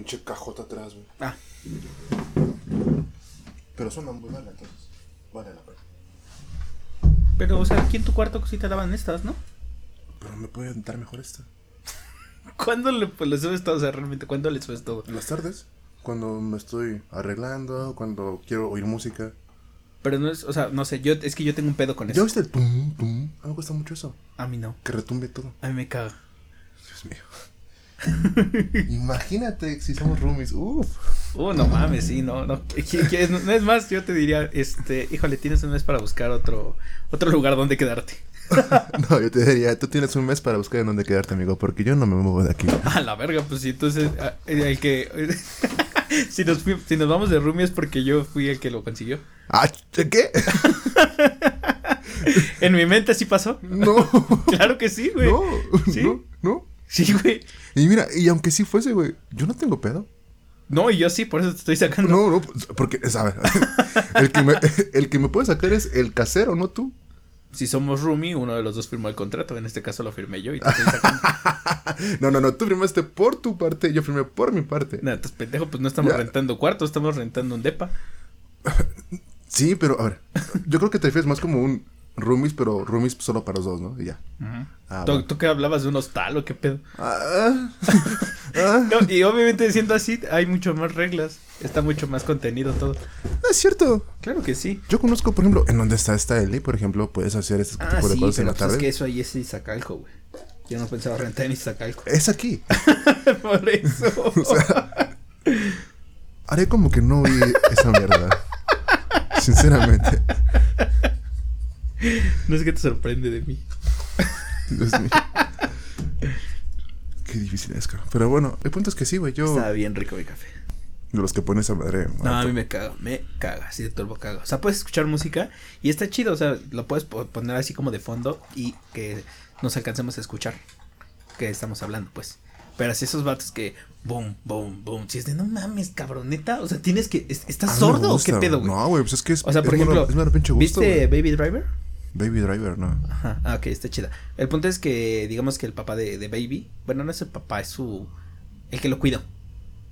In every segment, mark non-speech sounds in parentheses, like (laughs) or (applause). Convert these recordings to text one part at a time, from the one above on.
pinche cajota atrás, güey. Ah, Pero suena muy mal, entonces. Vale la pena. pero, o sea, aquí en tu cuarto sí te daban estas, ¿no? Pero me puede dar mejor esta. (laughs) ¿Cuándo le, pues, le subes todo? O sea, realmente, ¿cuándo le subes todo? En las tardes, cuando me estoy arreglando, cuando quiero oír música. Pero no es, o sea, no sé, yo, es que yo tengo un pedo con ¿Ya eso. viste el tum, tum? A mí me gusta mucho eso. A mí no, Que retumbe todo. a mí me caga. Dios mío. Imagínate si somos roomies. Uf. Uh, no mames, sí, no, no. ¿Qui- qui- es- No es más, yo te diría, este, híjole, tienes un mes para buscar otro, otro lugar donde quedarte. (laughs) No, yo te diría, tú tienes un mes para buscar en dónde quedarte, amigo, porque yo no me muevo de aquí. A la verga, pues sí, entonces, el que, (laughs) si nos, fui- si nos vamos de roomie es porque yo fui el que lo consiguió. Ah, ¿qué? (laughs) En mi mente sí pasó. No. Claro que sí, güey. No, ¿Sí? no, no. Sí, güey. Y mira, y aunque sí fuese, güey, yo no tengo pedo. No, y yo sí, por eso te estoy sacando. No, no, porque, es, a ver, (laughs) el que, me, el que me puede sacar es el casero, no tú. Si somos roomie, uno de los dos firmó el contrato. En este caso lo firmé yo y te estoy sacando. (laughs) No, no, no, tú firmaste por tu parte, yo firmé por mi parte. Nada, estás pendejo, pues no estamos Ya. rentando cuartos, estamos rentando un depa. (laughs) Sí, pero a ver, yo creo que te refieres más como un roomies, pero roomies solo para los dos, ¿no? Y ya. Ah, ¿Tú, bueno. tú qué hablabas de un hostal o qué pedo? Ah, ah, (laughs) No, y obviamente siendo así, hay mucho más reglas. Está mucho más contenido todo. es cierto. Claro que sí. Yo conozco, por ejemplo, en donde está esta Eli, por ejemplo, puedes hacer este Ah, tipo de sí, cosas en pero la pues es tarde. que eso ahí es Iztacalco, güey. Yo no pensaba rentar en Iztacalco. Es aquí. (laughs) Por eso. (laughs) O sea, haré como que no vi esa mierda. Sinceramente. No es que te sorprende de mí. Dios mío. Qué difícil es, cara. Pero bueno, el punto es que sí, güey. Yo, Está bien rico mi café. de los que pones a madre. No, a mí me caga, me caga, así de turbo caga. O sea, puedes escuchar música y está chido, o sea, lo puedes po- poner así como de fondo y que nos alcancemos a escuchar que estamos hablando, pues. Pero así esos vatos que boom, boom, boom, si es de no mames, cabroneta, o sea, tienes que ¿estás sordo o qué pedo, güey? No, güey, pues es que es. o sea, por es ejemplo, es mero pinche gusto. ¿viste. Baby Driver? Baby Driver, no. Ajá, ah, (laughs) ok, está chida. El punto es que, digamos que el papá de, de Baby, bueno, no es el papá, es su. el que lo cuida.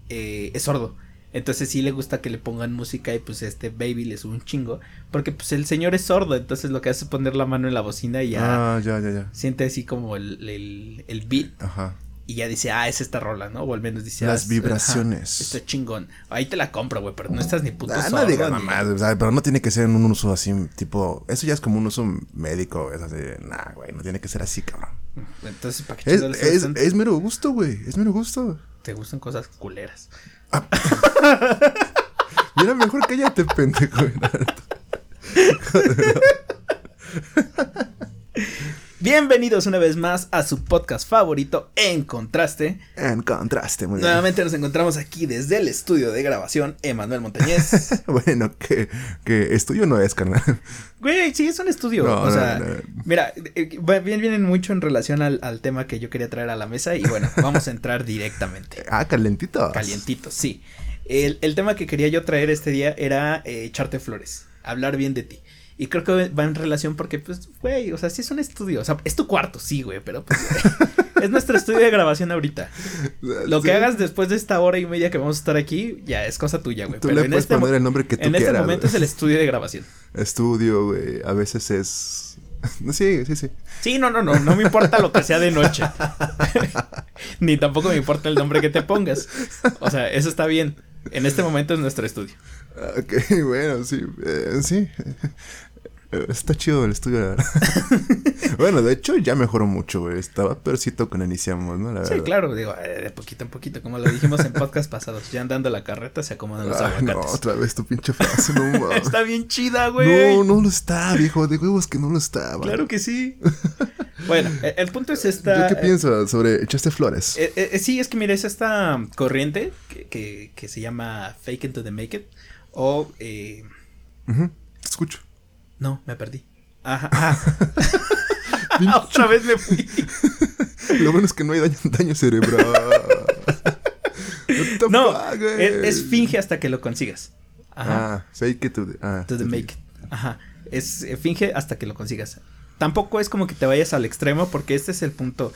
eh, es sordo. Entonces sí le gusta que le pongan música y pues este Baby le sube un chingo. Porque pues el señor es sordo, entonces lo que hace es poner la mano en la bocina y ya Ah, ya, ya, ya. siente así como el, el, el beat Ajá. Y ya dice, ah, es esta rola, ¿no? O al menos dice, ah, Las es- vibraciones. está chingón. Ahí te la compro, güey, pero no estás ni puto Ah, sordo. no digas mamás, o sea, pero no tiene que ser en un uso así, tipo, eso ya es como un uso médico, es así, nah, güey, no tiene que ser así, cabrón. Entonces, ¿para qué Es, es, tanto? es mero gusto, güey, es mero gusto. Te gustan cosas culeras. (laughs) Mira, mejor cállate, pendejo. (laughs) Bienvenidos una vez más a su podcast favorito, En Contraste. En contraste, muy bien. Nuevamente nos encontramos aquí desde el estudio de grabación, Emanuel Montañez. (laughs) Bueno, que, que estudio no es, carnal. Güey, sí, es un estudio. No, o no, sea, no. mira, eh, bien vienen mucho en relación al, al tema que yo quería traer a la mesa y bueno, (laughs) vamos a entrar directamente. Ah, calentito. Calientito, sí. El, el tema que quería yo traer este día era eh, echarte flores, hablar bien de ti. Y creo que va en relación porque, pues, güey, o sea, sí es un estudio. O sea, es tu cuarto, sí, güey, pero pues, (laughs) es nuestro estudio de grabación ahorita. Lo que Sí. hagas después de esta hora y media que vamos a estar aquí, ya es cosa tuya, güey. Tú Pero le en puedes este, poner el nombre que tú en este quieras. momento es el estudio de grabación. Estudio, güey, a veces es... (laughs) Sí, sí, sí. Sí, no, no, no, no me importa lo que sea de noche. (laughs) Ni tampoco me importa el nombre que te pongas. O sea, eso está bien. En este momento es nuestro estudio. Ah, Ok, bueno, sí, eh, sí. Eh, Está chido el estudio, la verdad. (laughs) bueno, de hecho ya mejoró mucho, güey. Estaba percito cuando iniciamos, ¿no? La Sí, verdad. claro, digo, eh, de poquito en poquito, como lo dijimos en podcast pasados, ya andando la carreta se acomodan los Ay, no, aguacates. otra vez tu pinche frase, no (laughs) mames. Está bien chida, güey. No, no lo está, viejo. De huevos que no lo estaba. Claro que sí. bueno, eh, el punto es esta. ¿Yo qué eh, pienso sobre echaste flores? eh, sí, es que mira, es esta corriente que, que, que se llama fake it to the make it. O, eh, escucho. No, me perdí. Ajá, (laughs) Otra vez me fui. (laughs) Lo bueno es que no hay daño, daño cerebral. No, güey? es, es finge hasta que lo consigas. Ajá. Ah, fake it to the, ah, to the make it. Ajá. Es eh, finge hasta que lo consigas. Tampoco es como que te vayas al extremo porque este es el punto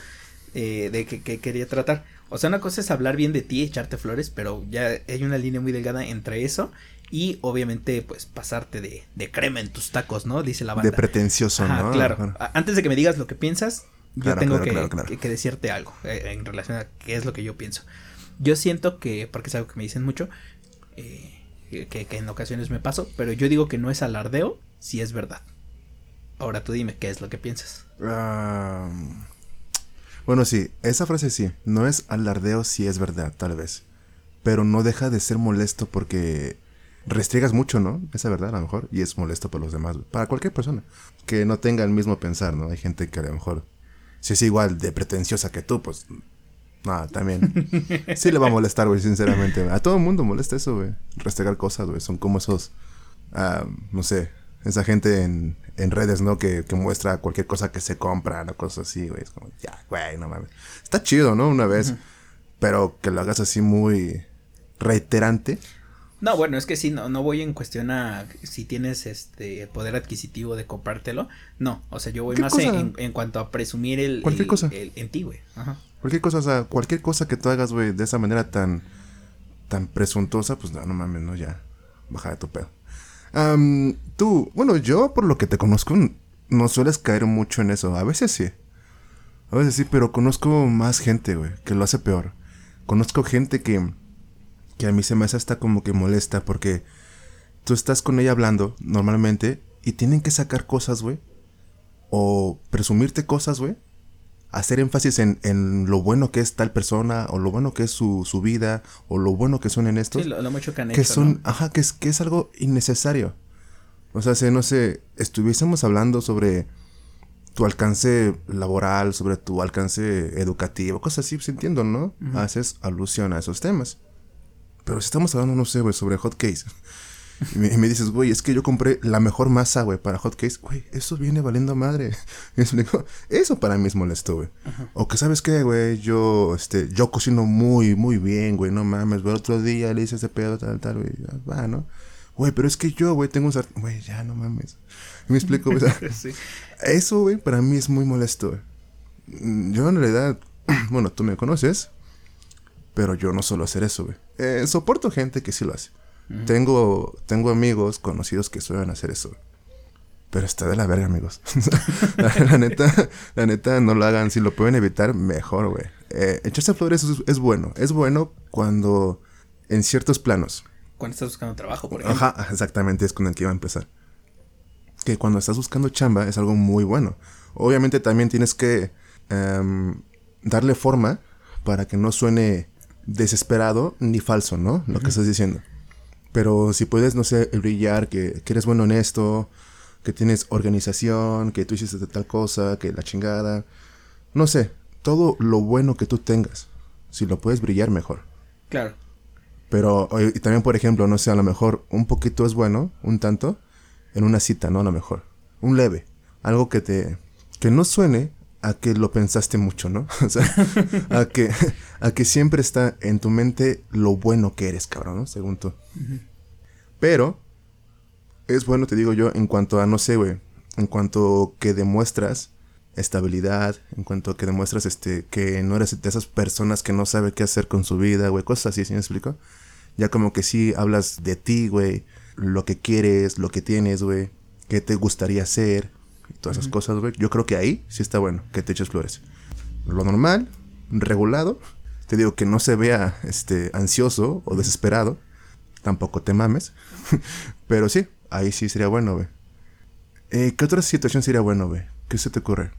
eh, de que, que quería tratar. O sea, una cosa es hablar bien de ti, echarte flores, pero ya hay una línea muy delgada entre eso y obviamente pues pasarte de, de crema en tus tacos, ¿no? Dice la banda. De pretencioso, ¿no? Claro. Antes de que me digas lo que piensas, yo tengo que, que, decirte algo eh, en relación a qué es lo que yo pienso. Yo siento que, porque es algo que me dicen mucho, eh, que, que en ocasiones me paso, pero yo digo que no es alardeo si es verdad. Ahora tú dime qué es lo que piensas. bueno, sí, esa frase sí, no es alardeo si es verdad, tal vez. Pero no deja de ser molesto porque restriegas mucho, ¿no? Esa verdad, a lo mejor, y es molesto para los demás, para cualquier persona que no tenga el mismo pensar, ¿no? Hay gente que a lo mejor, si es igual de pretenciosa que tú, pues, nada, también. (laughs) sí le va a molestar, güey, sinceramente. A todo el mundo molesta eso, güey. Restregar cosas, güey. Son como esos, ah, no sé, esa gente en, en redes, ¿no? Que, que, muestra cualquier cosa que se compra, o cosas así, güey. Es como, ya, güey, no mames. Está chido, ¿no? Una vez, pero que lo hagas así muy reiterante. No, bueno, es que sí, no, no voy en cuestión a si tienes este poder adquisitivo de comprártelo. No, o sea, yo voy más en, en, cuanto a presumir el, cualquier cosa. en ti, güey. Ajá. Cualquier cosa, o sea, cualquier cosa que tú hagas, güey, de esa manera tan tan presuntuosa, pues no, no mames, no, ya. Baja de tu pedo. tú, bueno, yo por lo que te conozco, no sueles caer mucho en eso. A veces sí. A veces sí, pero conozco más gente, güey, que lo hace peor. Conozco gente que que a mí se me hace hasta como que molesta porque tú estás con ella hablando normalmente y tienen que sacar cosas, güey. O presumirte cosas, güey. Hacer énfasis en, en, lo bueno que es tal persona, o lo bueno que es su, su vida, o lo bueno que son en estos. Sí, lo, mucho que han que son, ajá, que es, que es algo innecesario. O sea, si no sé, estuviésemos hablando sobre tu alcance laboral, sobre tu alcance educativo, cosas así, pues entiendo, ¿no? Haces alusión a esos temas. Pero si estamos hablando, no sé, güey, sobre hotcakes. Y me, y me, dices, güey, es que yo compré la mejor masa, güey, para hotcakes. Güey, eso viene valiendo madre. (laughs) Eso para mí es molesto, güey. O que, ¿sabes qué, güey? Yo, este, yo cocino muy, muy bien, güey. No mames, güey. Otro día le hice ese pedo, tal, tal, güey. Va, ¿no? Güey, pero es que yo, güey, tengo un sartén. Güey, ya, no mames. (laughs) ¿Me explico? güey? (laughs) sí. Eso, güey, para mí es muy molesto, güey. Yo, en realidad, (clears throat) bueno, tú me conoces. Pero yo no suelo hacer eso, güey. Eh, soporto gente que sí lo hace. Tengo, tengo amigos conocidos que suelen hacer eso. Pero está de la verga, amigos. (laughs) la, neta, la neta, no lo hagan. Si lo pueden evitar, mejor, güey. Eh, echarse flores es, bueno. Es bueno cuando, en ciertos planos. Cuando estás buscando trabajo, por ejemplo. Ajá, exactamente, es con el que iba a empezar. Que cuando estás buscando chamba es algo muy bueno. Obviamente también tienes que em, darle forma para que no suene desesperado ni falso, ¿no? Lo que estás diciendo. Pero si puedes, no sé, brillar, que, que, eres bueno en esto, que tienes organización, que tú hiciste tal cosa, que la chingada. No sé, todo lo bueno que tú tengas. Si lo puedes brillar, mejor. Claro. Pero, y también, por ejemplo, no sé, a lo mejor un poquito es bueno, un tanto, en una cita, ¿no? A lo mejor. Un leve. Algo que te. que no suene a que lo pensaste mucho, ¿no? (laughs) O sea, a que, a que siempre está en tu mente lo bueno que eres, cabrón, ¿no? Según tú. Pero es bueno, te digo yo, en cuanto a, no sé, güey, en cuanto que demuestras estabilidad, en cuanto a que demuestras este, que no eres de esas personas que no sabe qué hacer con su vida, güey, cosas así, ¿sí me explico? Ya como que sí hablas de ti, güey, lo que quieres, lo que tienes, güey, qué te gustaría hacer, todas esas cosas, güey. Yo creo que ahí sí está bueno que te eches flores. Lo normal, regulado. Te digo que no se vea este ansioso o desesperado. Tampoco te mames. (laughs) Pero sí, ahí sí sería bueno, güey. Eh, ¿Qué otra situación sería bueno, güey? ¿Qué se te ocurre?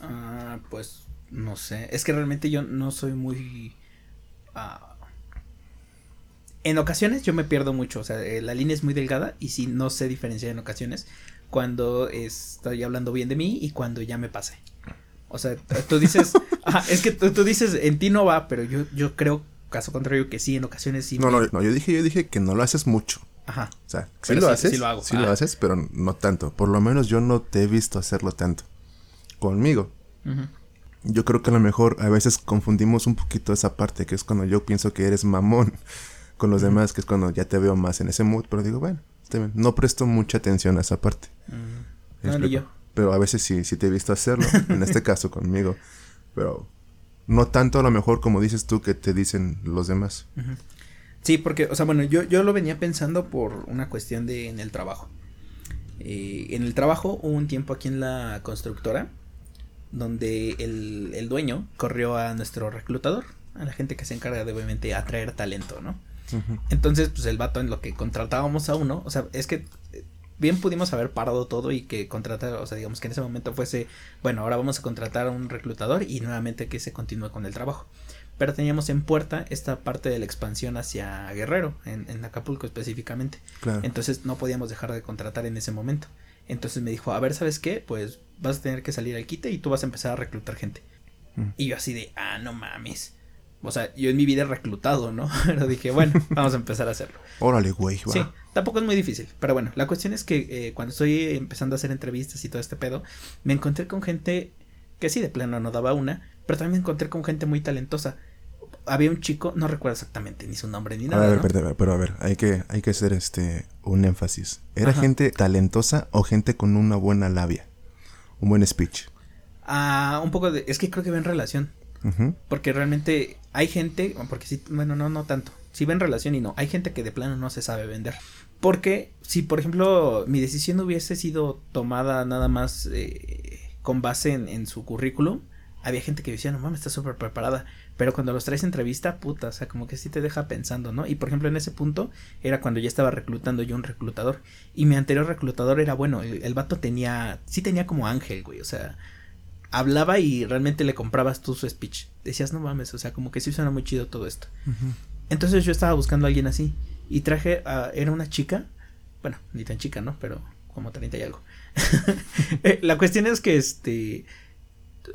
Ah, pues no sé. Es que realmente yo no soy muy. Ah, en ocasiones yo me pierdo mucho. O sea, eh, la línea es muy delgada y sí no sé diferenciar en ocasiones cuando estoy hablando bien de mí y cuando ya me pase. O sea, tú dices, (laughs) es que tú, dices, en ti no va, pero yo, yo creo, caso contrario, que sí, en ocasiones sí. No, no, no, yo dije, yo dije que no lo haces mucho. Ajá. O sea, sí lo haces. Sí lo hago. Sí lo haces, pero no tanto. Por lo menos yo no te he visto hacerlo tanto. Conmigo. Yo creo que a lo mejor a veces confundimos un poquito esa parte, que es cuando yo pienso que eres mamón (laughs) con los demás, que es cuando ya te veo más en ese mood, pero digo, bueno, no presto mucha atención a esa parte. Mm. No, ni yo. Pero a veces sí, sí te he visto hacerlo. en este (laughs) caso conmigo. Pero No tanto a lo mejor como dices tú que te dicen los demás. Sí, porque, o sea, bueno, yo, yo lo venía pensando por una cuestión de en el trabajo. Eh, en el trabajo hubo un tiempo aquí en la constructora donde el, el, dueño corrió a nuestro reclutador, a la gente que se encarga de obviamente atraer talento, ¿no? Entonces, pues el vato en lo que contratábamos a uno, o sea, es que eh, bien pudimos haber parado todo y que contratar, o sea, digamos que en ese momento fuese, bueno, ahora vamos a contratar a un reclutador y nuevamente que se continúe con el trabajo. Pero teníamos en puerta esta parte de la expansión hacia Guerrero, en, en Acapulco específicamente. Entonces no podíamos dejar de contratar en ese momento. Entonces me dijo, a ver, ¿sabes qué? Pues vas a tener que salir al quite y tú vas a empezar a reclutar gente. Mm. Y yo así de, ah, no mames. O sea, yo en mi vida he reclutado, ¿no? (laughs) Pero dije, bueno, (laughs) vamos a empezar a hacerlo. Órale, güey. Sí, tampoco es muy difícil. Pero bueno, la cuestión es que eh, cuando estoy empezando a hacer entrevistas y todo este pedo, me encontré con gente que sí, de plano no daba una, pero también me encontré con gente muy talentosa. Había un chico, no recuerdo exactamente ni su nombre ni nada. A ver, pero, a ver, hay que, hay que hacer este un énfasis. ¿Era gente talentosa o gente con una buena labia? Un buen speech. Ah, un poco de. Es que creo que ven relación. Porque realmente hay gente, porque sí, bueno, no, no tanto. Si ven relación y no, hay gente que de plano no se sabe vender. Porque si, por ejemplo, mi decisión hubiese sido tomada nada más eh, con base en, su currículum, había gente que decía, no mames, está súper preparada. Pero cuando los traes entrevista, puta, o sea, como que sí te deja pensando, ¿no? Y por ejemplo, en ese punto era cuando ya estaba reclutando yo un reclutador. Y mi anterior reclutador era bueno, el, el vato tenía, sí tenía como ángel, güey, o sea, hablaba y realmente le comprabas tú su speech. Decías, no mames, o sea, como que sí suena muy chido todo esto. Entonces yo estaba buscando a alguien así y traje a, era una chica, bueno, ni tan chica, ¿no? Pero como 30 y algo. (laughs) Eh, la cuestión es que este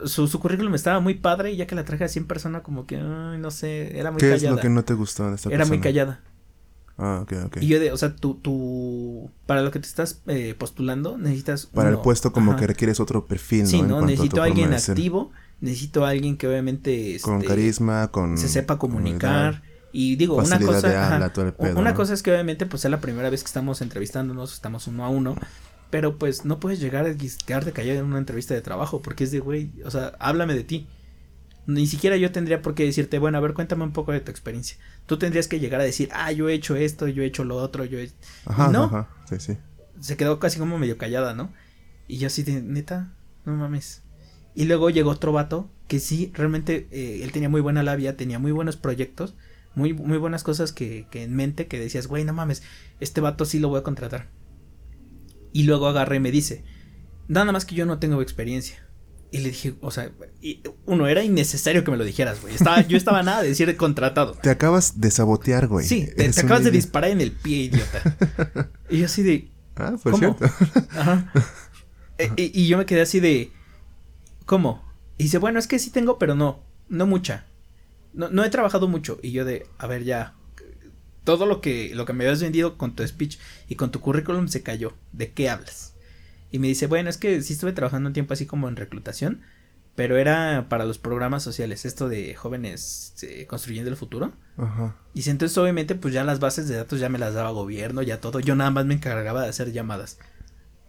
su, su currículum estaba muy padre y ya que la traje así en persona como que, ay, no sé, era muy callada. ¿Qué es lo que no te gustó de esta Era muy callada. Ah, ok, ok. Y yo de, o sea, tú, tú, para lo que te estás eh, postulando, necesitas... Para el puesto como que requieres otro perfil, ¿no? Sí, ¿no? Necesito a alguien activo, necesito a alguien que obviamente... con este, carisma, con... Se sepa comunicar. Y digo, una cosa... una cosa es que obviamente pues es la primera vez que estamos entrevistándonos, estamos uno a uno. Pero pues no puedes llegar a quedarte callado en una entrevista de trabajo porque es de, güey, o sea, háblame de ti ni siquiera yo tendría por qué decirte, bueno, a ver, cuéntame un poco de tu experiencia. Tú tendrías que llegar a decir, ah, yo he hecho esto, yo he hecho lo otro, yo he... Ajá, no, ajá, sí, sí. Se quedó casi como medio callada, ¿no? Y yo así de, neta, no mames. Y luego llegó otro vato que sí, realmente, eh, él tenía muy buena labia, tenía muy buenos proyectos, muy, muy buenas cosas que, que en mente, que decías, güey, no mames, este vato sí lo voy a contratar. Y luego agarré y me dice, nada más que yo no tengo experiencia. Y le dije, o sea, uno, era innecesario que me lo dijeras, güey. Estaba, yo estaba nada de decir contratado. Te acabas de sabotear, güey. Sí, te, acabas de disparar en el pie, idiota. (laughs) y yo así de. Ah, pues cierto. (laughs) Ajá. E, y, yo me quedé así de. ¿Cómo? Y dice, bueno, es que sí tengo, pero no. No mucha. No, no he trabajado mucho. Y yo de, a ver, ya. Todo lo que, lo que me habías vendido con tu speech y con tu currículum se cayó. ¿De qué hablas? Y me dice, bueno, es que sí estuve trabajando un tiempo así como en reclutación, pero era para los programas sociales, esto de jóvenes eh, construyendo el futuro. Ajá. Y entonces obviamente pues ya las bases de datos ya me las daba gobierno, ya todo, yo nada más me encargaba de hacer llamadas.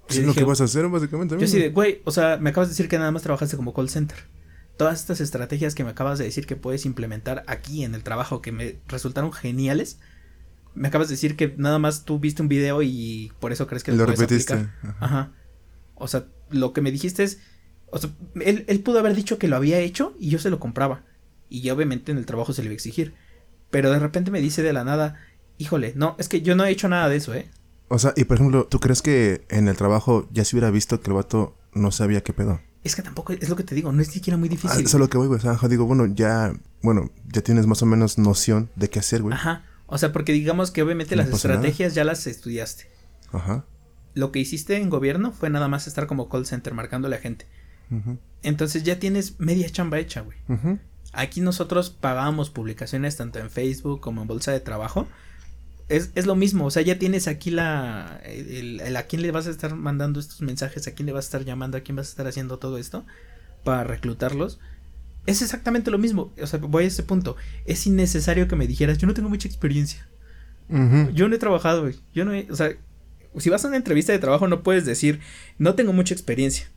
es lo que vas a hacer básicamente. Yo sí de, güey, o sea, me acabas de decir que nada más trabajaste como call center. Todas estas estrategias que me acabas de decir que puedes implementar aquí en el trabajo que me resultaron geniales, me acabas de decir que nada más tú viste un video y por eso crees que lo, repetiste. Ajá. O sea, lo que me dijiste es, o sea, él, él pudo haber dicho que lo había hecho y yo se lo compraba. Y ya obviamente en el trabajo se le iba a exigir. Pero de repente me dice de la nada, híjole, no, es que yo no he hecho nada de eso, ¿eh? O sea, y por ejemplo, ¿tú crees que en el trabajo ya se hubiera visto que el vato no sabía qué pedo? Es que tampoco es lo que te digo, no es siquiera muy difícil. Ah, eso es lo que voy, güey. O sea, digo, bueno, ya, bueno, ya tienes más o menos noción de qué hacer, güey. Ajá. O sea, porque digamos que obviamente las estrategias ya las estudiaste. Ajá lo que hiciste en gobierno fue nada más estar como call center marcándole a gente. Entonces ya tienes media chamba hecha, güey. Aquí nosotros pagamos publicaciones tanto en Facebook como en Bolsa de Trabajo. Es, es lo mismo, o sea, ya tienes aquí la, el, a quién le vas a estar mandando estos mensajes, a quién le vas a estar llamando, a quién vas a estar haciendo todo esto para reclutarlos. Es exactamente lo mismo, o sea, voy a ese punto. Es innecesario que me dijeras, yo no tengo mucha experiencia. Yo no he trabajado, güey. Yo no he, o sea, si vas a una entrevista de trabajo no puedes decir, no tengo mucha experiencia.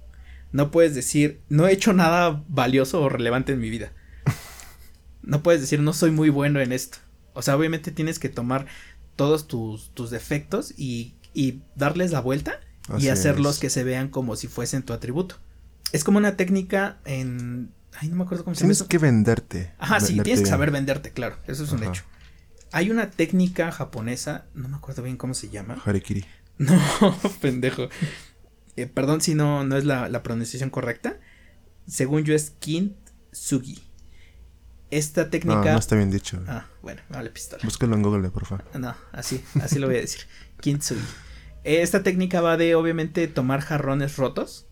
No puedes decir, no he hecho nada valioso o relevante en mi vida. No puedes decir, no soy muy bueno en esto. O sea, obviamente tienes que tomar todos tus, tus defectos y, y darles la vuelta y hacerlos que se vean como si fuesen tu atributo. Es como una técnica en... Ay, no me acuerdo cómo se llama. Tienes que venderte. Ajá, sí, tienes que saber venderte, claro. Eso es un hecho. Hay una técnica japonesa, no me acuerdo bien cómo se llama. Harikiri. (laughs) No, pendejo. Eh, perdón si no, no es la, la, pronunciación correcta. Según yo es Kintsugi. Esta técnica. No, no está bien dicho. Ah, bueno, vale, pistola. Búscalo en Google, por favor. No, así, así lo voy a decir. Kintsugi. Esta técnica va de, obviamente, tomar jarrones rotos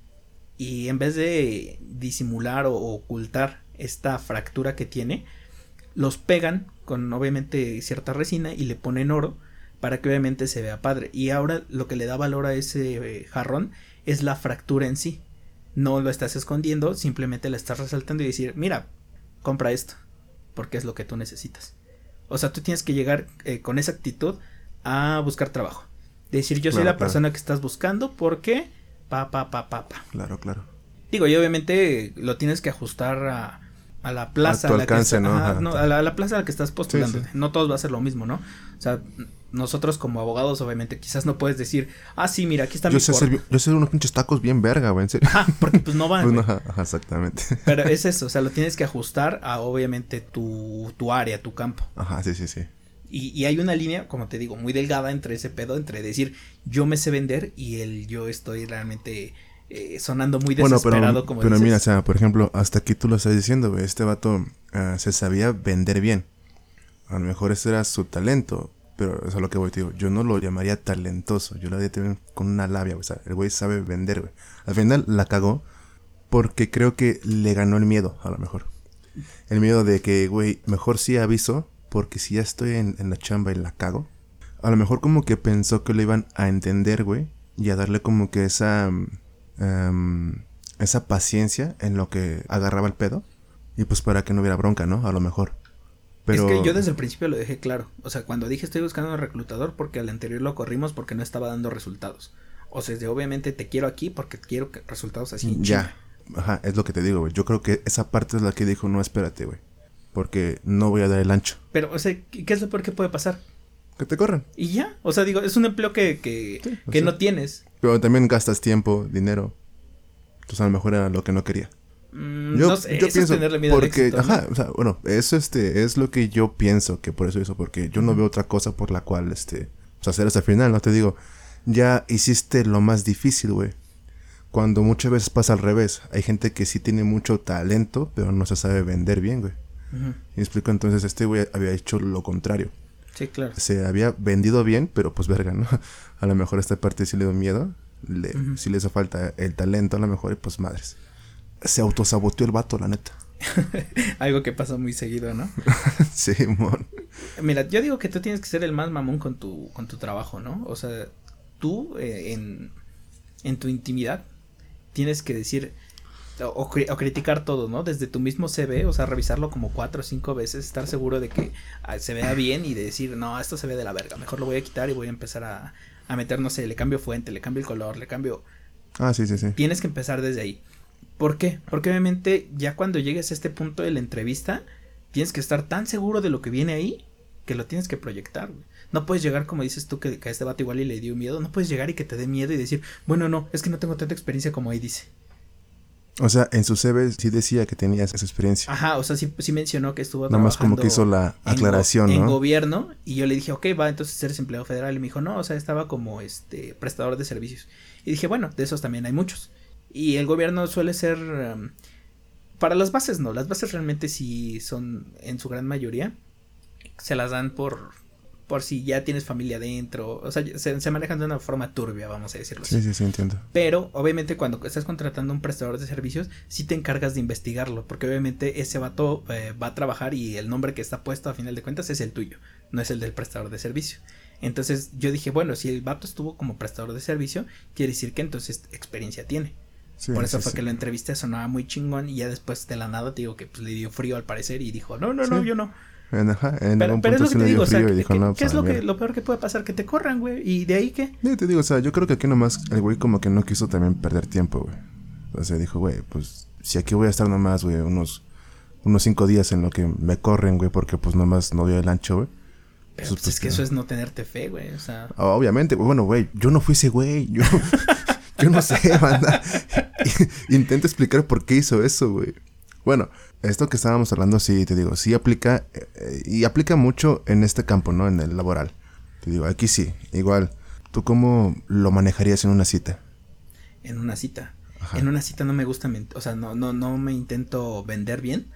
y en vez de disimular o ocultar esta fractura que tiene, los pegan con, obviamente, cierta resina y le ponen oro para que obviamente se vea padre. Y ahora lo que le da valor a ese eh, jarrón es la fractura en sí. No lo estás escondiendo, simplemente la estás resaltando y decir, mira, compra esto, porque es lo que tú necesitas. O sea, tú tienes que llegar eh, con esa actitud a buscar trabajo. Decir, yo soy la persona que estás buscando porque pa, pa, pa, pa, pa. Claro, claro. Digo, y obviamente lo tienes que ajustar a, a la plaza a, la que ¿no? a, la, plaza a la que estás postulando. No todos va a ser lo mismo, ¿no? O sea, nosotros como abogados, obviamente, quizás no puedes decir, ah, sí, mira, aquí está yo mi sé Yo sé unos pinches tacos bien verga, güey, en serio. Ajá, porque pues no van. (laughs) Pues ajá, exactamente. (laughs) Pero es eso, o sea, lo tienes que ajustar a, obviamente, tu, tu área, tu campo. Ajá, sí, sí, sí. Y, y, hay una línea, como te digo, muy delgada entre ese pedo, entre decir yo me sé vender y el yo estoy realmente eh, sonando muy desesperado bueno, pero, como pero mira, o sea, por ejemplo, hasta aquí tú lo estás diciendo, güey, este vato uh, se sabía vender bien. A lo mejor ese era su talento, pero eso es lo que voy, tío. Yo no lo llamaría talentoso, yo lo haría con una labia, o sea, el güey sabe vender, güey. Al final la cagó porque creo que le ganó el miedo, a lo mejor. El miedo de que, güey, mejor sí aviso porque si ya estoy en, la chamba y la cago, a lo mejor como que pensó que lo iban a entender, güey, y a darle como que esa, um, esa paciencia en lo que agarraba el pedo. Y pues para que no hubiera bronca, ¿no? A lo mejor. Pero... Es que yo desde el principio lo dejé claro. O sea, cuando dije estoy buscando un reclutador porque al anterior lo corrimos porque no estaba dando resultados. O sea, de, obviamente te quiero aquí porque quiero que resultados así. ya. Ajá, es lo que te digo, güey. Yo creo que esa parte es la que dijo, no, espérate, güey porque no voy a dar el ancho. Pero, o sea, ¿qué es lo peor que puede pasar? Que te corran. Y ya, o sea, digo, es un empleo que, que, que no tienes. Pero también gastas tiempo, dinero. Entonces a lo mejor era lo que no quería. Mm, yo, no sé, yo pienso tenerle miedo porque, éxito, ajá, o sea, bueno, eso este es lo que yo pienso que por eso hizo, porque yo no veo otra cosa por la cual este, o sea, hacer hasta el final, no te digo, ya hiciste lo más difícil, güey. Cuando muchas veces pasa al revés, hay gente que sí tiene mucho talento, pero no se sabe vender bien, güey. Y explico entonces, este güey había hecho lo contrario. Sí, claro. Se había vendido bien, pero pues verga, ¿no? (laughs) A lo mejor esta parte sí le dio miedo. Le, Sí le hizo falta el talento, a lo mejor, y pues madres. Se autosaboteó el vato, la neta. (laughs) Algo que pasa muy seguido, ¿no? (laughs) sí, mon. Mira, yo digo que tú tienes que ser el más mamón con tu, con tu trabajo, ¿no? O sea, tú eh, en, en tu intimidad tienes que decir, o, criticar todo, ¿no? Desde tu mismo CV, o sea, revisarlo como cuatro o cinco veces, estar seguro de que ah, se vea bien y de decir, no, esto se ve de la verga, mejor lo voy a quitar y voy a empezar a, a meter, no sé, le cambio fuente, le cambio el color, le cambio... Ah, sí, sí, sí. Tienes que empezar desde ahí. ¿Por qué? Porque obviamente ya cuando llegues a este punto de la entrevista, tienes que estar tan seguro de lo que viene ahí que lo tienes que proyectar, No puedes llegar como dices tú que, que a este vato igual y le dio miedo, no puedes llegar y que te dé miedo y decir, bueno, no, es que no tengo tanta experiencia como ahí dice. O sea, en su CV sí decía que tenía esa experiencia. Ajá, o sea, sí, sí mencionó que estuvo Nada más como que hizo la aclaración, en, ¿no? En gobierno, y yo le dije, ok, va, entonces eres empleado federal. Y me dijo, no, o sea, estaba como este prestador de servicios. Y dije, bueno, de esos también hay muchos. Y el gobierno suele ser. Um, para las bases, no. Las bases realmente sí son, en su gran mayoría, se las dan por por si ya tienes familia dentro, o sea, se, manejan de una forma turbia, vamos a decirlo así. Sí, sí, sí, entiendo. Pero, obviamente, cuando estás contratando un prestador de servicios, sí te encargas de investigarlo, porque obviamente ese vato eh, va a trabajar y el nombre que está puesto a final de cuentas es el tuyo, no es el del prestador de servicio. Entonces yo dije, bueno, si el vato estuvo como prestador de servicio, quiere decir que entonces experiencia tiene. Por eso fue que lo entrevisté, sonaba muy chingón y ya después de la nada te digo que pues, le dio frío al parecer y dijo, no, no, no, yo no pero, pero es lo que te digo, o sea, ¿qué, ¿qué es lo, que, lo peor que puede pasar? Que te corran, güey. ¿Y de ahí qué? Sí, te digo, o sea, yo creo que aquí nomás el güey como que no quiso también perder tiempo, güey. O sea, dijo, güey, pues si aquí voy a estar nomás, güey, unos unos cinco días en lo que me corren, güey, porque pues nomás no dio el ancho, güey. Pero pues, es que eso es no tenerte fe, güey, o sea. Obviamente, bueno, güey, yo no fui ese güey, yo, (laughs) yo no sé, (laughs) banda. (laughs) Intento explicar por qué hizo eso, güey. Bueno, esto que estábamos hablando, sí, te digo, sí aplica, eh, y aplica mucho en este campo, ¿no? En el laboral. Te digo, aquí sí, igual. ¿Tú cómo lo manejarías en una cita? En una cita. En una cita no me gusta, o sea, no, no, no me intento vender bien,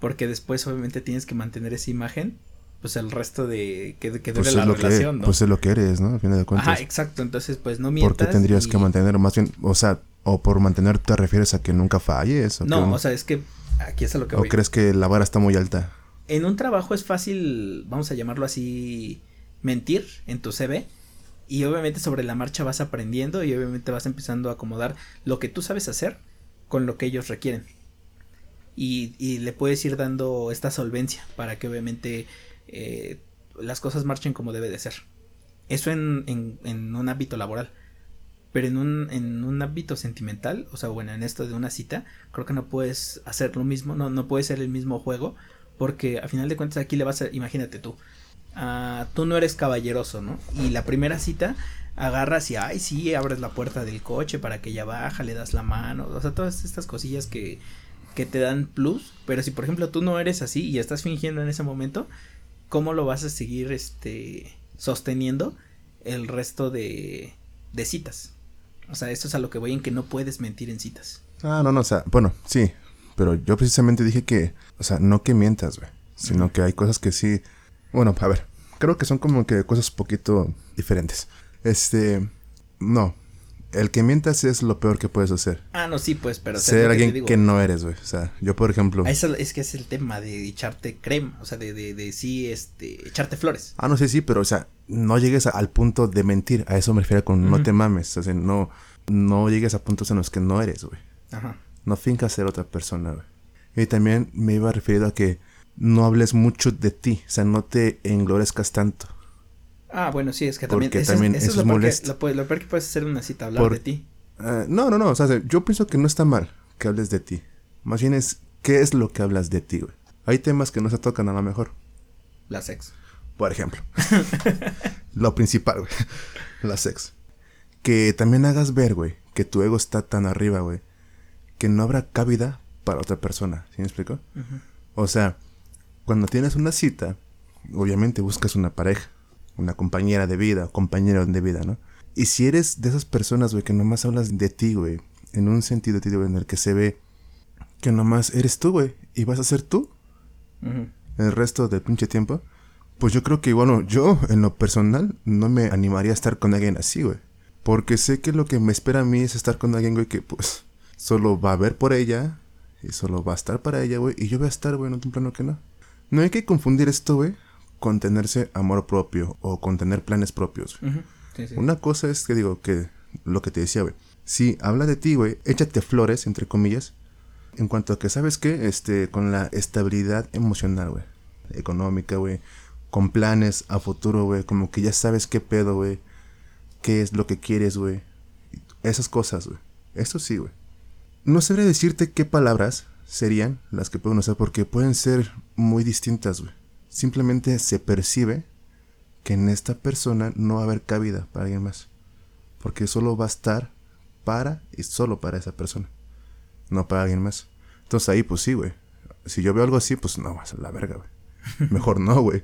porque después obviamente tienes que mantener esa imagen, pues el resto de que, que dure pues la relación, ¿no? Pues es lo que eres, ¿no? A fin de cuentas. Ajá, exacto, entonces pues no mientas. ¿Por qué tendrías que mantener más bien, o sea, o por mantener te refieres a que nunca falles? ¿o no, o sea, es que aquí es a lo que ¿O crees que la vara está muy alta? En un trabajo es fácil, vamos a llamarlo así, mentir en tu CV. Y obviamente sobre la marcha vas aprendiendo y obviamente vas empezando a acomodar lo que tú sabes hacer con lo que ellos requieren. Y, y le puedes ir dando esta solvencia para que obviamente eh, las cosas marchen como debe de ser. Eso en, en, un ámbito laboral. Pero en un, en un ámbito sentimental, o sea, bueno, en esto de una cita, creo que no puedes hacer lo mismo, no, no puede ser el mismo juego, porque a final de cuentas aquí le vas a, imagínate tú, uh, tú no eres caballeroso, ¿no? Y la primera cita agarras y, ay, sí, abres la puerta del coche para que ella baja, le das la mano, o sea, todas estas cosillas que, que te dan plus, pero si por ejemplo tú no eres así y estás fingiendo en ese momento, ¿cómo lo vas a seguir, este, sosteniendo el resto de, de citas? O sea, esto es a lo que voy en que no puedes mentir en citas. Ah, no, no, o sea, bueno, sí, pero yo precisamente dije que, o sea, no que mientas, güey, sino que hay cosas que sí, bueno, a ver, creo que son como que cosas un poquito diferentes. Este, no, el que mientas es lo peor que puedes hacer. Ah, no, sí, pues, pero... Ser alguien que, no eres, güey. O sea, yo, por ejemplo... Eso es que es el tema de echarte crema, o sea, de, de, de sí, este, echarte flores. Ah, no sé, sí, pero, o sea, no llegues al punto de mentir. A eso me refiero con no te mames. O sea, no, no llegues a puntos en los que no eres, güey. Ajá. No fincas ser otra persona, güey. Y también me iba referido a que no hables mucho de ti. O sea, no te englorezcas tanto. Ah, bueno, sí, es que también, eso, también es, lo, peor que, lo, peor que puedes hacer una cita, hablar de ti. Uh, no, no, no, o sea, yo pienso que no está mal que hables de ti. Más bien es, ¿qué es lo que hablas de ti, güey? Hay temas que no se tocan a lo mejor. La sex. Por ejemplo. (laughs) lo principal, güey. La sex. Que también hagas ver, güey, que tu ego está tan arriba, güey, que no habrá cabida para otra persona. ¿Sí me explico? O sea, cuando tienes una cita, obviamente buscas una pareja una compañera de vida, compañero de vida, ¿no? Y si eres de esas personas, güey, que nomás hablas de ti, güey, en un sentido, tío, en el que se ve que nomás eres tú, güey, y vas a ser tú el resto del pinche tiempo, pues yo creo que, bueno, yo en lo personal no me animaría a estar con alguien así, güey. Porque sé que lo que me espera a mí es estar con alguien, güey, que pues solo va a ver por ella y solo va a estar para ella, güey, y yo voy a estar, güey, en un plano que no. No hay que confundir esto, güey, contenerse amor propio o contener planes propios. Una cosa es que digo que lo que te decía, güey. Si habla de ti, güey, échate flores, entre comillas. En cuanto a que, ¿sabes qué? Este, con la estabilidad emocional, güey. Económica, güey. Con planes a futuro, güey. Como que ya sabes qué pedo, güey. Qué es lo que quieres, güey. Esas cosas, güey. Eso sí, güey. No sabría decirte qué palabras serían las que pueden usar porque pueden ser muy distintas, güey simplemente se percibe que en esta persona no va a haber cabida para alguien más. Porque solo va a estar para y solo para esa persona. No para alguien más. Entonces ahí, pues sí, güey. Si yo veo algo así, pues no, a la verga, güey. (laughs) Mejor no, güey.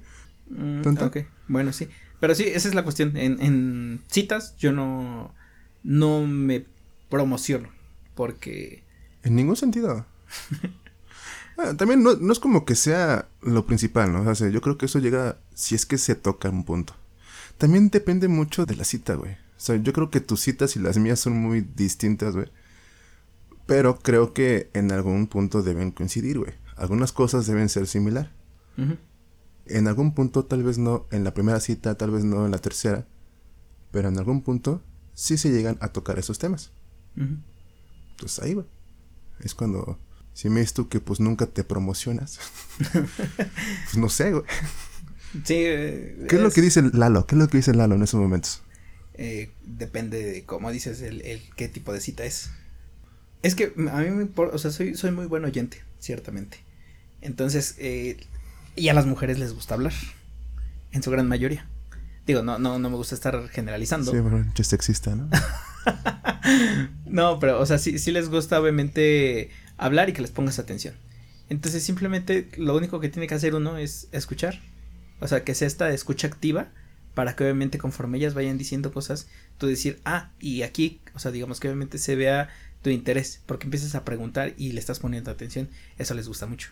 Mm, ok, bueno, sí. Pero sí, esa es la cuestión. En, en citas yo no, no me promociono. Porque... En ningún sentido. (laughs) Ah, también no, es como que sea lo principal, ¿no? O sea, yo creo que eso llega si es que se toca un punto. También depende mucho de la cita, güey. O sea, yo creo que tus citas y las mías son muy distintas, güey. Pero creo que en algún punto deben coincidir, güey. Algunas cosas deben ser similar. En algún punto, tal vez no en la primera cita, tal vez no en la tercera. Pero en algún punto sí se llegan a tocar esos temas. Entonces ahí, güey. Es cuando si me dices tú que pues nunca te promocionas, (laughs) pues no sé, güey. Sí. ¿Qué es, lo que dice Lalo? ¿Qué es lo que dice Lalo en esos momentos? Eh, depende de cómo dices el, el, qué tipo de cita es. Es que a mí me importa, o sea, soy, soy muy buen oyente, ciertamente. Entonces, eh, y a las mujeres les gusta hablar, en su gran mayoría. Digo, no, no, no me gusta estar generalizando. Sí, pero ya sexista, ¿no? (laughs) no, pero, o sea, sí, sí les gusta obviamente hablar y que les pongas atención. Entonces, simplemente lo único que tiene que hacer uno es escuchar. O sea, que sea esta escucha activa para que obviamente conforme ellas vayan diciendo cosas, tú decir, ah, y aquí, o sea, digamos que obviamente se vea tu interés, porque empiezas a preguntar y le estás poniendo atención, eso les gusta mucho.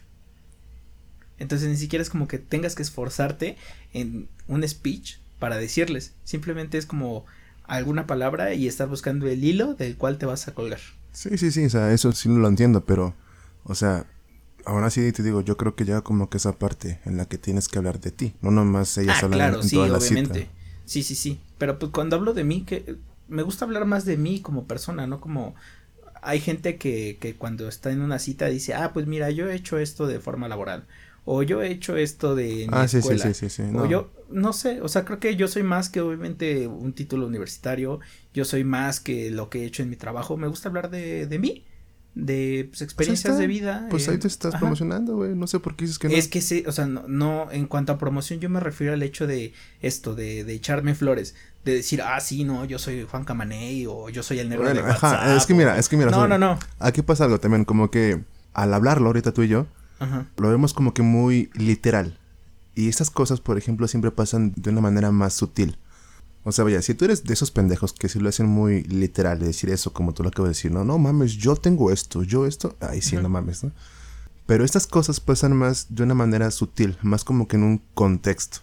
Entonces ni siquiera es como que tengas que esforzarte en un speech para decirles, simplemente es como alguna palabra y estar buscando el hilo del cual te vas a colgar. Sí, sí, sí, o sea, eso sí lo entiendo, pero, o sea, ahora sí te digo, yo creo que ya como que esa parte en la que tienes que hablar de ti, no nomás ella ah, claro, sí, obviamente. Sí, sí, sí, pero pues cuando hablo de mí, que me gusta hablar más de mí como persona, no como hay gente que, que cuando está en una cita dice, ah, pues mira, yo he hecho esto de forma laboral, o yo he hecho esto de mi ah, Sí, sí, sí, sí, O yo, no sé, o sea, creo que yo soy más que obviamente un título universitario, yo soy más que lo que he hecho en mi trabajo, me gusta hablar de, de mí, de pues, experiencias de vida. Pues ahí te estás promocionando, güey, no sé por qué dices que no. Es que sí, o sea, no, no, en cuanto a promoción yo me refiero al hecho de esto, de, de echarme flores, de decir, ah, sí, no, yo soy Juan Camaney o yo soy el negro de WhatsApp. Ajá, es que mira, es que mira. No, no, no. Aquí pasa algo también, como que al hablarlo ahorita tú y yo, lo vemos como que muy literal. Y estas cosas, por ejemplo, siempre pasan de una manera más sutil. O sea, vaya, si tú eres de esos pendejos que si lo hacen muy literal, de decir eso como tú lo acabas de decir, no, no mames, yo tengo esto, yo esto, ay, sí, no mames, ¿no? Pero estas cosas pasan más de una manera sutil, más como que en un contexto,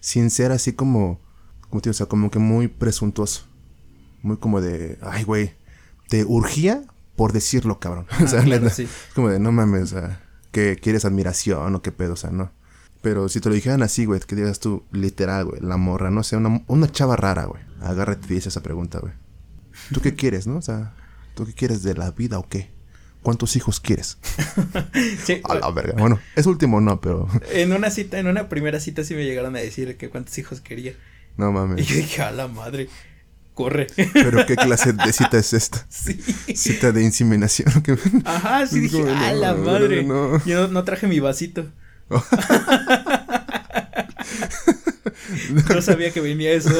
sin ser así como, como te o sea, como que muy presuntuoso, muy como de, ay, güey, te urgía por decirlo, cabrón. (laughs) o sea, es como de, no mames, o sea, que quieres admiración o qué pedo, o sea, no. Pero si te lo dijeran así, güey, que digas tú, literal, güey, la morra, no sé, una, una chava rara, güey. Agárrate y dice esa pregunta, güey. ¿Tú qué quieres, no? O sea, ¿tú qué quieres de la vida o qué? ¿Cuántos hijos quieres? (laughs) sí, a la verga. Bueno, es último no, pero. (laughs) En una cita, en una primera cita sí me llegaron a decir que cuántos hijos quería. No mames. Y yo dije, a la madre, corre. Pero qué clase de cita es esta? (laughs) Sí. Cita de inseminación. Ajá, sí dije, a la madre. Yo no traje mi vasito. (laughs) no sabía que venía eso.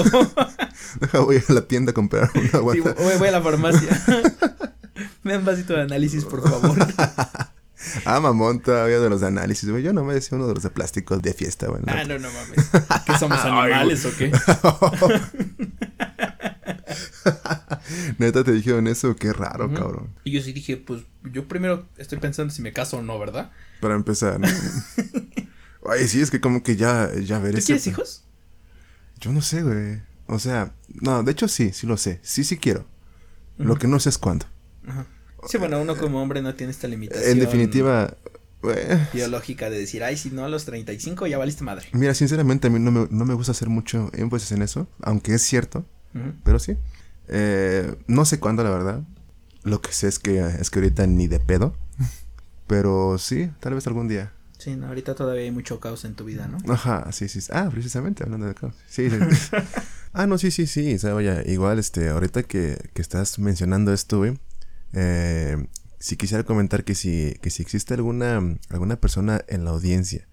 (laughs) voy a la tienda a comprar una guata. voy, a la farmacia. Me dan vasito de análisis, por favor. ah, mamón, todavía de los de análisis, güey. Yo no me decía uno de los de plásticos de fiesta, güey. Ah, no, no mames. ¿Qué somos animales o qué? (laughs) Neta, te dijeron eso, qué raro, cabrón. Y yo sí dije, pues yo primero estoy pensando si me caso o no, ¿verdad? Para empezar, ¿no? (laughs) Ay, sí, es que como que ya, ya veré. ¿Tú quieres hijos? Yo no sé, güey. O sea, no, de hecho sí, sí lo sé. Sí, sí quiero. Lo que no sé es cuándo. Ajá. Sí, bueno, uno como hombre no tiene esta limitación. En definitiva, biológica de decir, ay, si no a los 35 ya valiste madre. Mira, sinceramente a mí no me, no me gusta hacer mucho énfasis en eso, aunque es cierto, pero sí. Eh, no sé cuándo, la verdad. Lo que sé es que, es que ahorita ni de pedo. (laughs) Pero sí, tal vez algún día. Sí, no, ahorita todavía hay mucho caos en tu vida, ¿no? Ajá, sí, sí. Ah, precisamente hablando de caos. Sí, sí. (laughs) ah, no, sí, sí, sí. O sea, oye, igual, este, ahorita que, que estás mencionando esto, güey. Eh, si quisiera comentar que si, que si existe alguna, alguna persona en la audiencia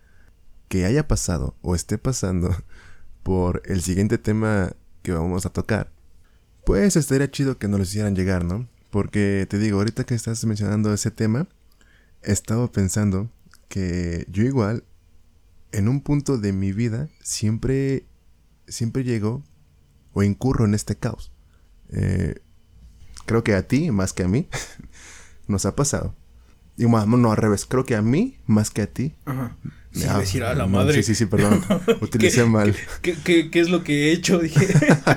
que haya pasado o esté pasando (laughs) por el siguiente tema que vamos a tocar, pues estaría chido que nos lo hicieran llegar, ¿no? Porque te digo, ahorita que estás mencionando ese tema, he estado pensando que yo igual, en un punto de mi vida, siempre, siempre llego o incurro en este caos. Eh, creo que a ti, más que a mí, (laughs) nos ha pasado. Y no, al revés, creo que a mí, más que a ti. Ajá. Sí, decir a la madre. Sí, sí, sí, perdón. (laughs) Utilicé mal. ¿qué, qué, qué, es lo que he hecho? (laughs) Dije.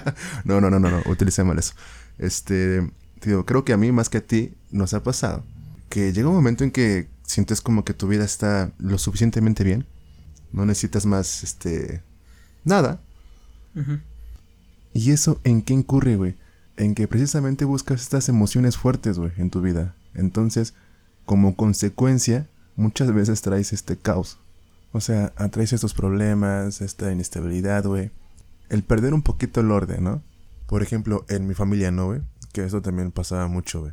(laughs) no, no, no, no, no, utilicé mal eso. Este, digo, creo que a mí, más que a ti, nos ha pasado que llega un momento en que sientes como que tu vida está lo suficientemente bien. No necesitas más, este, nada. ¿Y eso en qué incurre, güey? En que precisamente buscas estas emociones fuertes, güey, en tu vida. Entonces, como consecuencia, muchas veces traes este caos. O sea, atraes estos problemas, esta inestabilidad, güey. El perder un poquito el orden, ¿no? Por ejemplo, en mi familia, ¿no, güey? Que eso también pasaba mucho, güey.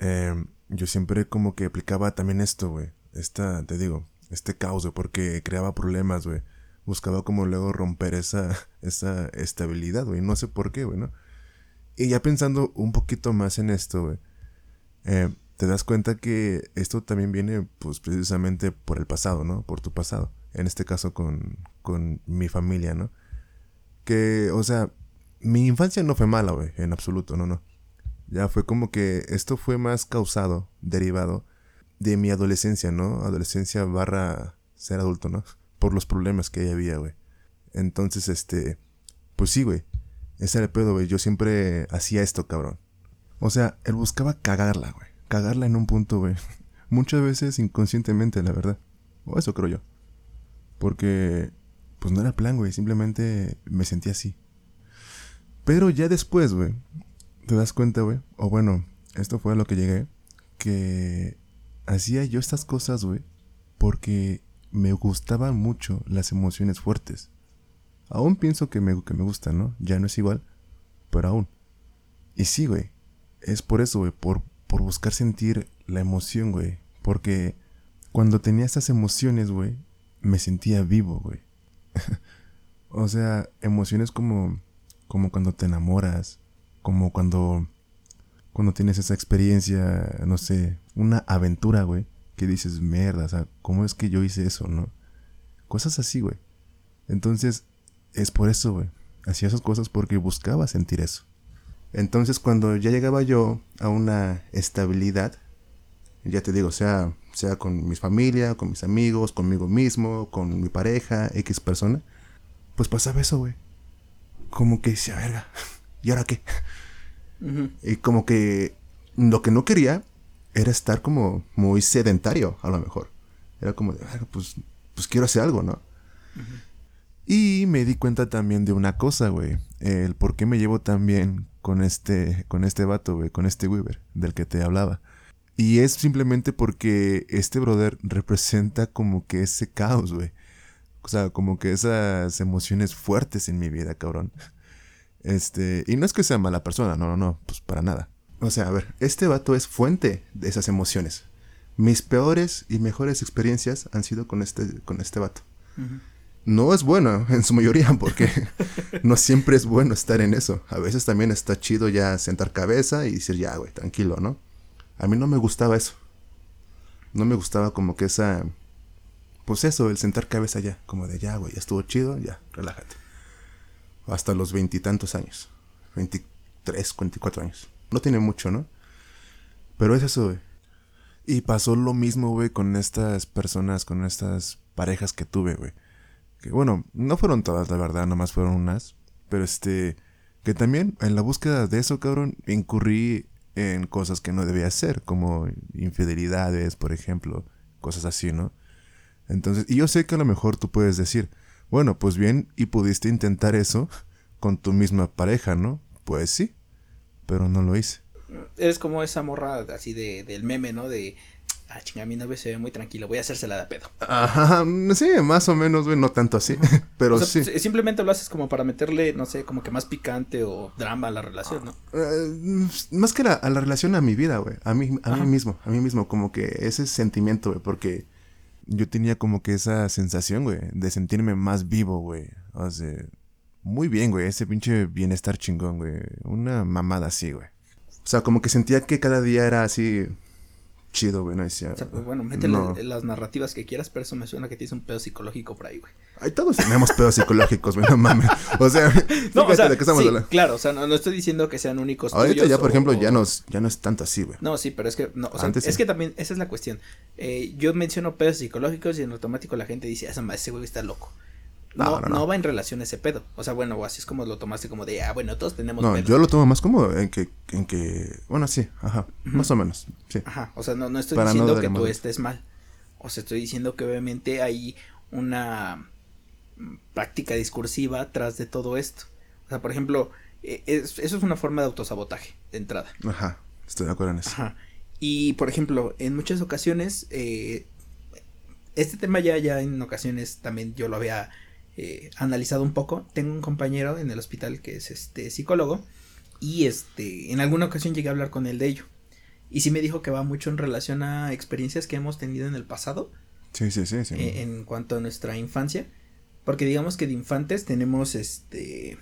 Eh, yo siempre como que aplicaba también esto, güey. Esta, te digo, este caos, güey, porque creaba problemas, güey. Buscaba como luego romper esa, (laughs) esa estabilidad, güey. No sé por qué, güey, ¿no? Y ya pensando un poquito más en esto, güey. Eh, te das cuenta que esto también viene, pues, precisamente por el pasado, ¿no? Por tu pasado. En este caso con, con mi familia, ¿no? Que, o sea, mi infancia no fue mala, güey, en absoluto, no, no. Ya fue como que esto fue más causado, derivado de mi adolescencia, ¿no? Adolescencia barra ser adulto, ¿no? Por los problemas que había, güey. Entonces, este, pues sí, güey. Ese era el pedo, güey. Yo siempre hacía esto, cabrón. O sea, él buscaba cagarla, güey. Cagarla en un punto, güey. (laughs) Muchas veces inconscientemente, la verdad. O eso creo yo. Porque, pues no era plan, güey. Simplemente me sentía así. Pero ya después, güey, te das cuenta, güey. O bueno, esto fue a lo que llegué. Que hacía yo estas cosas, güey. Porque me gustaban mucho las emociones fuertes. Aún pienso que me, que me gustan, ¿no? Ya no es igual. Pero aún. Y sí, güey. Es por eso, güey. Por, por buscar sentir la emoción, güey. Porque cuando tenía estas emociones, güey, me sentía vivo, güey. (laughs) o sea, emociones como, como cuando te enamoras, como cuando, cuando tienes esa experiencia, no sé, una aventura, güey, que dices, mierda, o sea, ¿cómo es que yo hice eso, no? Cosas así, güey. Entonces, es por eso, güey. Hacía esas cosas porque buscaba sentir eso. Entonces, cuando ya llegaba yo a una estabilidad, ya te digo, sea, sea con mi familia, con mis amigos, conmigo mismo, con mi pareja, X persona, pues pasaba eso, güey. Como que decía, verga, (laughs) ¿y ahora qué? Y como que lo que no quería era estar como muy sedentario, a lo mejor. Era como de, pues, pues quiero hacer algo, ¿no? Y me di cuenta también de una cosa, güey. El por qué me llevo tan bien con este, con este vato, con este Weaver, del que te hablaba. Y es simplemente porque este brother representa como que ese caos, güey. O sea, como que esas emociones fuertes en mi vida, cabrón. Este, y no es que sea mala persona, no, no, no, pues para nada. O sea, a ver, este vato es fuente de esas emociones. Mis peores y mejores experiencias han sido con este, con este vato. No es bueno (laughs) en su mayoría porque (laughs) no siempre es bueno estar en eso. A veces también está chido ya sentar cabeza y decir, ya, güey, tranquilo, ¿no? A mí no me gustaba eso. No me gustaba como que esa... Pues eso, el sentar cabeza ya, como de ya, güey, ya estuvo chido, ya, relájate. Hasta los veintitantos años. Veintitrés, veinticuatro años. No tiene mucho, ¿no? Pero es eso, güey. Y pasó lo mismo, güey, con estas personas, con estas parejas que tuve, güey. Que bueno, no fueron todas, la verdad, nomás fueron unas. Pero este, que también en la búsqueda de eso, cabrón, incurrí en cosas que no debía hacer, como infidelidades, por ejemplo, cosas así, ¿no? Entonces, y yo sé que a lo mejor tú puedes decir, bueno, pues bien, y pudiste intentar eso con tu misma pareja, ¿no? Pues sí, pero no lo hice. Eres como esa morra así de, del meme, ¿no? De ah, chinga, mi novio se ve muy tranquilo, voy a hacérsela de pedo. Ajá, sí, más o menos, güey, no tanto así, (laughs) pero sí. Simplemente lo haces como para meterle, no sé, como que más picante o drama a la relación, ¿no? Eh, más que a la relación a mi vida, güey, a mí, a mí mismo, a mí mismo, como que ese sentimiento, güey, porque yo tenía como que esa sensación, güey, de sentirme más vivo, güey, o sea, muy bien, güey, ese pinche bienestar chingón, güey, una mamada así, güey. O sea, como que sentía que cada día era así chido, güey, no decía. O sea, pues bueno, métele las narrativas que quieras, pero eso me suena que tienes un pedo psicológico por ahí, güey. Ay, todos tenemos pedos psicológicos, güey, no mames. O sea, (laughs) no, o sea, de qué estamos sí, claro, o sea, no, no, estoy diciendo que sean únicos Ahorita ya, por ejemplo, ya no, ya no es tanto así, güey. No, sí, pero es que, no, o sea, es que también, esa es la cuestión. Eh, yo menciono pedos psicológicos y en automático la gente dice, ah, ese güey está loco. No, no, va en relación a ese pedo. O sea, bueno, así es como lo tomaste como de, ah, bueno, todos tenemos No, yo lo tomo más como en que, en que, bueno, sí, ajá, más o menos, sí. Ajá, o sea, no, no estoy diciendo que tú estés mal. O sea, estoy diciendo que obviamente hay una práctica discursiva tras de todo esto. O sea, por ejemplo, e, eso es una forma de autosabotaje, de entrada. Ajá, estoy de acuerdo en eso. Ajá. Y, por ejemplo, en muchas ocasiones, eh, este tema ya, ya en ocasiones también yo lo había eh, analizado un poco. Tengo un compañero en el hospital que es este psicólogo y este en alguna ocasión llegué a hablar con él de ello. Y sí me dijo que va mucho en relación a experiencias que hemos tenido en el pasado Sí, sí, sí, sí. Eh, en cuanto a nuestra infancia. Porque digamos que de infantes tenemos este.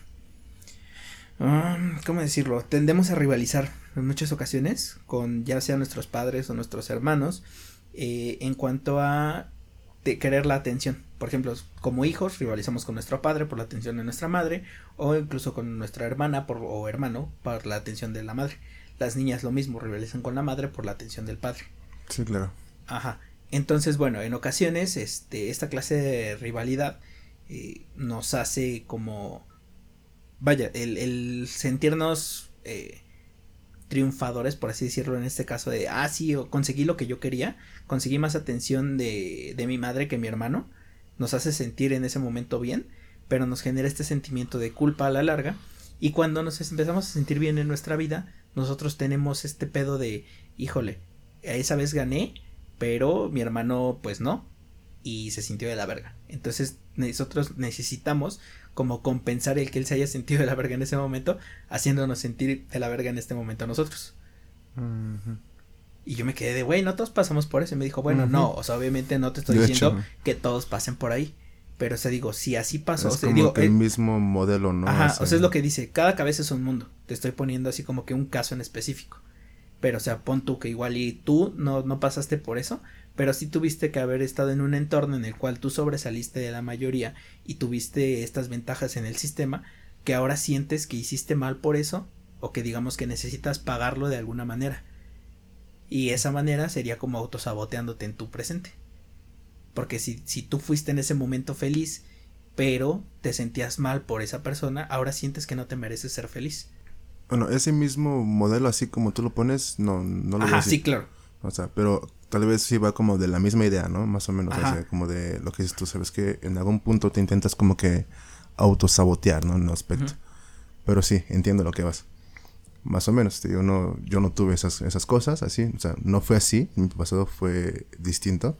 Um, ¿Cómo decirlo? Tendemos a rivalizar en muchas ocasiones con ya sea nuestros padres o nuestros hermanos eh, en cuanto a querer la atención. Por ejemplo, como hijos rivalizamos con nuestro padre por la atención de nuestra madre o incluso con nuestra hermana por, o hermano por la atención de la madre. Las niñas lo mismo, rivalizan con la madre por la atención del padre. Sí, claro. Ajá. Entonces, bueno, en ocasiones este, esta clase de rivalidad eh, nos hace como... Vaya, el, el sentirnos eh, triunfadores, por así decirlo, en este caso de, ah, sí, conseguí lo que yo quería, conseguí más atención de, de mi madre que mi hermano, nos hace sentir en ese momento bien, pero nos genera este sentimiento de culpa a la larga, y cuando nos empezamos a sentir bien en nuestra vida, nosotros tenemos este pedo de, híjole, esa vez gané, pero mi hermano pues no, y se sintió de la verga. Entonces nosotros necesitamos como compensar el que él se haya sentido de la verga en ese momento, haciéndonos sentir de la verga en este momento a nosotros. Y yo me quedé de, güey, no todos pasamos por eso. Y me dijo, bueno, no, o sea, obviamente no te estoy diciendo que todos pasen por ahí. Pero, o sea, digo, si así pasó, Es o sea, como digo, el eh, mismo modelo, ¿no? Ajá, Ese- o sea, es lo que dice, cada cabeza es un mundo. Te estoy poniendo así como que un caso en específico. Pero, o sea, pon tú que igual y tú no, no pasaste por eso, pero sí tuviste que haber estado en un entorno en el cual tú sobresaliste de la mayoría y tuviste estas ventajas en el sistema que ahora sientes que hiciste mal por eso o que digamos que necesitas pagarlo de alguna manera. Y esa manera sería como autosaboteándote en tu presente. Porque si, si tú fuiste en ese momento feliz, pero te sentías mal por esa persona, ahora sientes que no te mereces ser feliz. Bueno, ese mismo modelo, así como tú lo pones, no, no lo veo Ajá, así. sí, claro. O sea, pero tal vez sí va como de la misma idea, ¿no? Más o menos, o Ajá. sea, como de lo que dices tú, sabes que en algún punto te intentas como que autosabotear, ¿no? En un aspecto. Ujú. Pero sí, entiendo lo que vas. Más o menos, digo, no, yo no tuve esas, esas cosas así, o sea, no fue así, mi pasado fue distinto,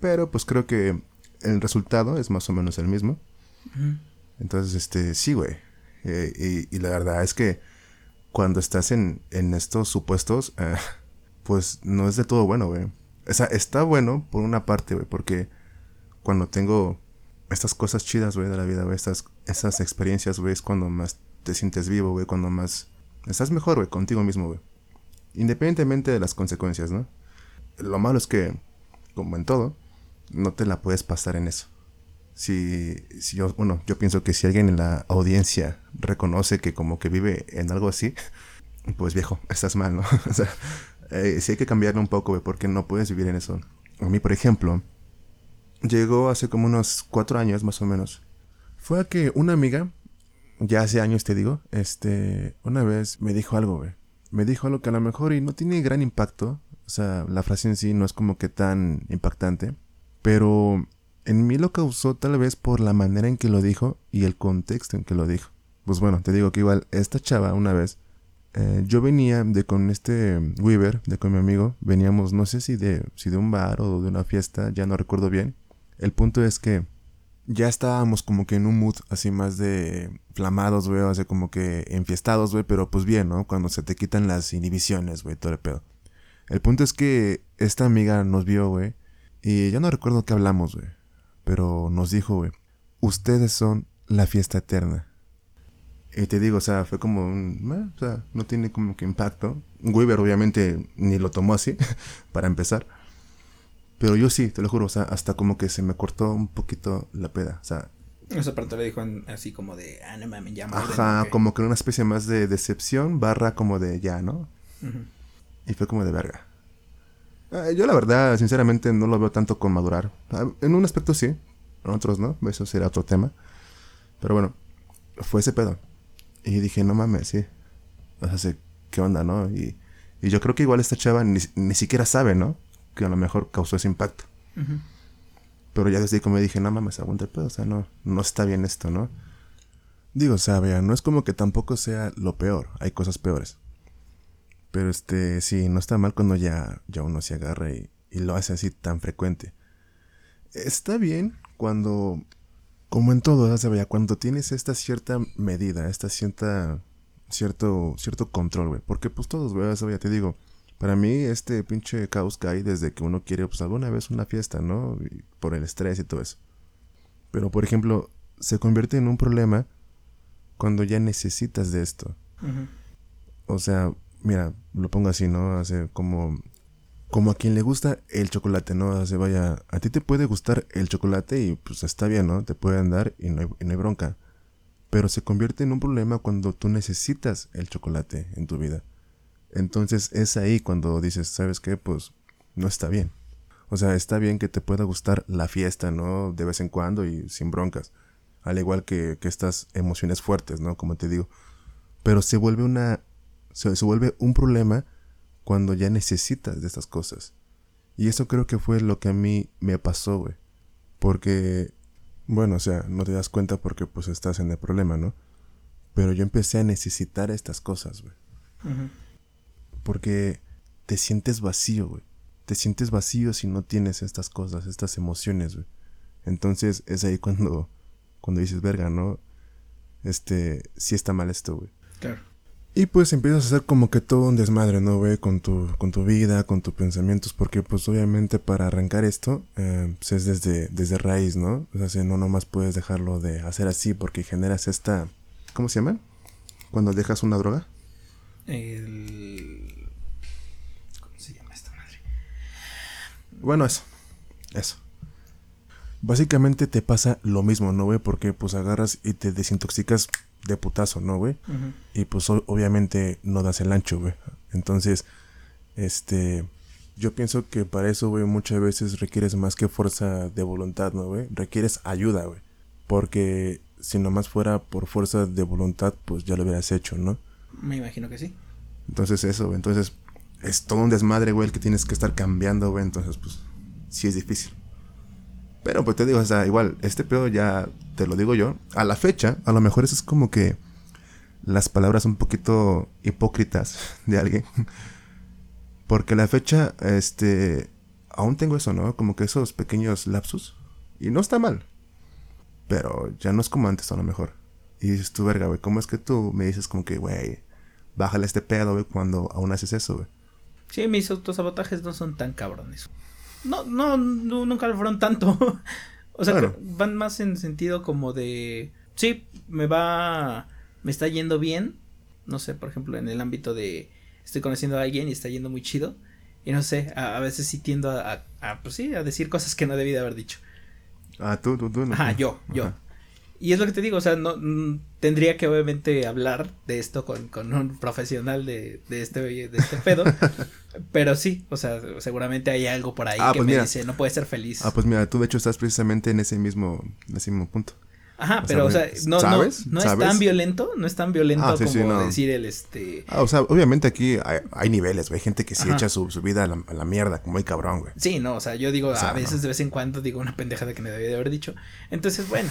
pero pues creo que el resultado es más o menos el mismo. Ujú. Entonces, este, sí, güey. Eh, y, y la verdad es que cuando estás en, en estos supuestos, eh, (laughs) pues no es de todo bueno, güey. O sea, está bueno por una parte, güey, porque cuando tengo estas cosas chidas, güey, de la vida, estas, estas experiencias, güey, es cuando más te sientes vivo, güey, cuando más estás mejor, güey, contigo mismo, güey. Independientemente de las consecuencias, ¿no? Lo malo es que, como en todo, no te la puedes pasar en eso si, si yo, bueno, yo pienso que si alguien en la audiencia reconoce que como que vive en algo así, pues viejo, estás mal, ¿no? (laughs) o sea, eh, sí hay que cambiarlo un poco, güey, porque no puedes vivir en eso. A mí, por ejemplo, llegó hace como unos cuatro años más o menos. Fue a que una amiga, ya hace años te digo, este, una vez me dijo algo, güey. Me dijo algo que a lo mejor y no tiene gran impacto. O sea, la frase en sí no es como que tan impactante. Pero en mí lo causó tal vez por la manera en que lo dijo y el contexto en que lo dijo. Pues bueno, te digo que igual esta chava una vez, eh, yo venía de con este Weaver, de con mi amigo, veníamos no sé si de, si de un bar o de una fiesta, ya no recuerdo bien. El punto es que ya estábamos como que en un mood así más de flamados, güey, o sea, como que enfiestados, güey, pero pues bien, ¿no? Cuando se te quitan las inhibiciones, güey, todo el pedo. El punto es que esta amiga nos vio, güey, y ya no recuerdo qué hablamos, güey, pero nos dijo, güey, ustedes son la fiesta eterna. Y te digo, o sea, fue como un, o sea, no tiene como que impacto. Weaver obviamente ni lo tomó así, (laughs) para empezar. Pero yo sí, te lo juro, o sea, hasta como que se me cortó un poquito la peda. O sea, Esa parte le dijo en- así como de, ah, no mames, ya madre, ajá, como que una especie más de decepción, barra como de ya, ¿no? Y fue como de verga. Eh, yo la verdad, sinceramente, no lo veo tanto con madurar. Ah, En un aspecto sí, en otros no, eso será otro tema. Pero bueno, fue ese pedo. Y dije, no mames, sí. O sea, ¿qué onda, no? Y, y yo creo que igual esta chava ni, ni siquiera sabe, ¿no? Que a lo mejor causó ese impacto. Pero ya desde ahí como dije, no mames, aguanta el pedo, o sea, no, no está bien esto, ¿no? Digo, o sea, vea, no es como que tampoco sea lo peor, hay cosas peores. Pero este, sí, no está mal cuando ya, ya uno se agarra y, y lo hace así tan frecuente. Está bien cuando, como en todo, ¿sabes? Vea, cuando tienes esta cierta medida, esta cierta, cierto, cierto control, güey. Porque pues todos, güey, ya te digo, Para mí, este pinche caos cae desde que uno quiere, pues alguna vez una fiesta, ¿no? Y por el estrés y todo eso. Pero, por ejemplo, se convierte en un problema cuando ya necesitas de esto. O sea, mira, lo pongo así, ¿no? Hace como como a quien le gusta el chocolate, ¿no? O sea, vaya, a ti te puede gustar el chocolate y pues está bien, ¿no? Te pueden dar y no, hay, bronca. Pero se convierte en un problema cuando tú necesitas el chocolate en tu vida. Entonces es ahí cuando dices, ¿sabes qué? Pues no está bien. O sea, está bien que te pueda gustar la fiesta, ¿no? De vez en cuando y sin broncas. Al igual que, estas emociones fuertes, ¿no? Como te digo. Pero se vuelve una... Se, se vuelve un problema cuando ya necesitas de estas cosas. Y eso creo que fue lo que a mí me pasó, güey. Porque, bueno, o sea, no te das cuenta porque pues estás en el problema, ¿no? Pero yo empecé a necesitar estas cosas, güey. Porque te sientes vacío, güey. Te sientes vacío si no tienes estas cosas, estas emociones, güey. Entonces es ahí cuando, cuando dices, verga, ¿no? Este, sí está mal esto, güey. Claro. Y pues empiezas a hacer como que todo un desmadre, ¿no, güey? Con tu, con tu vida, con tus pensamientos, porque pues obviamente para arrancar esto, eh, pues es desde, desde raíz, ¿no? O sea, si no nomás puedes dejarlo de hacer así porque generas esta... ¿Cómo se llama? Cuando dejas una droga. El... ¿Cómo se llama esta madre? Bueno, eso. Eso. Básicamente te pasa lo mismo, ¿no, güey? Porque pues agarras y te desintoxicas de putazo, ¿no, güey? Y pues obviamente no das el ancho, güey. Entonces, este, yo pienso que para eso, güey, muchas veces requieres más que fuerza de voluntad, ¿no, güey? Requieres ayuda, güey. Porque si nomás fuera por fuerza de voluntad, pues ya lo hubieras hecho, ¿no? Me imagino que sí. Entonces eso, güey. Entonces es todo un desmadre, güey, el que tienes que estar cambiando, güey. Entonces, pues, sí es difícil. Pero pues te digo, o sea, igual, este pedo ya te lo digo yo. A la fecha, a lo mejor eso es como que las palabras un poquito hipócritas de alguien. Porque a la fecha, este, aún tengo eso, ¿no? Como que esos pequeños lapsus. Y no está mal. Pero ya no es como antes, a lo mejor. Y dices tú, verga, güey, ¿cómo es que tú me dices como que, güey, bájale este pedo, güey, cuando aún haces eso, güey? Sí, mis autosabotajes no son tan cabrones. No, no, nunca lo fueron tanto. (laughs) o sea, van más en sentido como de. Sí, me va. Me está yendo bien. No sé, por ejemplo, en el ámbito de. Estoy conociendo a alguien y está yendo muy chido. Y no sé, a, veces sí tiendo a, a, Pues sí, a decir cosas que no debí de haber dicho. Ah, tú, tú, tú. No, Ajá, yo, yo. Y es lo que te digo, o sea, no tendría que obviamente hablar de esto con, con un profesional de, de, este, de este pedo. (laughs) pero sí, o sea, seguramente hay algo por ahí ah, que pues me dice, no puede ser feliz. Ah, pues mira, tú de hecho estás precisamente en ese mismo, en ese mismo punto. Ajá, pero o sea, no, no, no es tan violento, no es tan violento ah, como decir el este. Ah, o sea, obviamente aquí hay, hay niveles, güey, gente que sí echa su, su vida a la, a la, mierda, como hay cabrón, güey. Sí, no, o sea, yo digo, a veces de vez en cuando digo una pendejada que me debía de haber dicho. Entonces, bueno,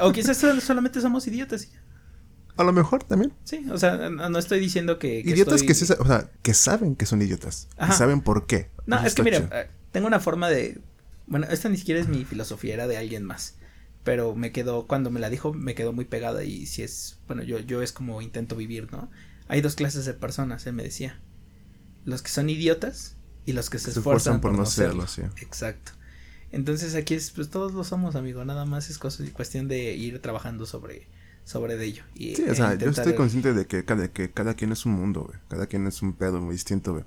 o quizás solamente somos idiotas. A lo mejor también. Sí, o sea, no estoy diciendo que. idiotas que, sí, o sea, que saben que son idiotas. Que saben por qué. No, es que mira, eh, tengo una forma de. Bueno, esta ni siquiera es mi filosofía, era de alguien más pero me quedó, cuando me la dijo, me quedó muy pegada y si es, bueno, yo, yo es como intento vivir, ¿no? Hay dos clases de personas, él me decía. Los que son idiotas y los que se, esfuerzan, por, no serlo. Sí. Exacto. Entonces aquí es, pues todos lo somos, amigo, nada más es cosa, cuestión de ir trabajando sobre, sobre de ello. Y, sí, o sea, yo estoy consciente de que cada, que cada quien es un mundo, güey. Cada quien es un pedo muy distinto, güey.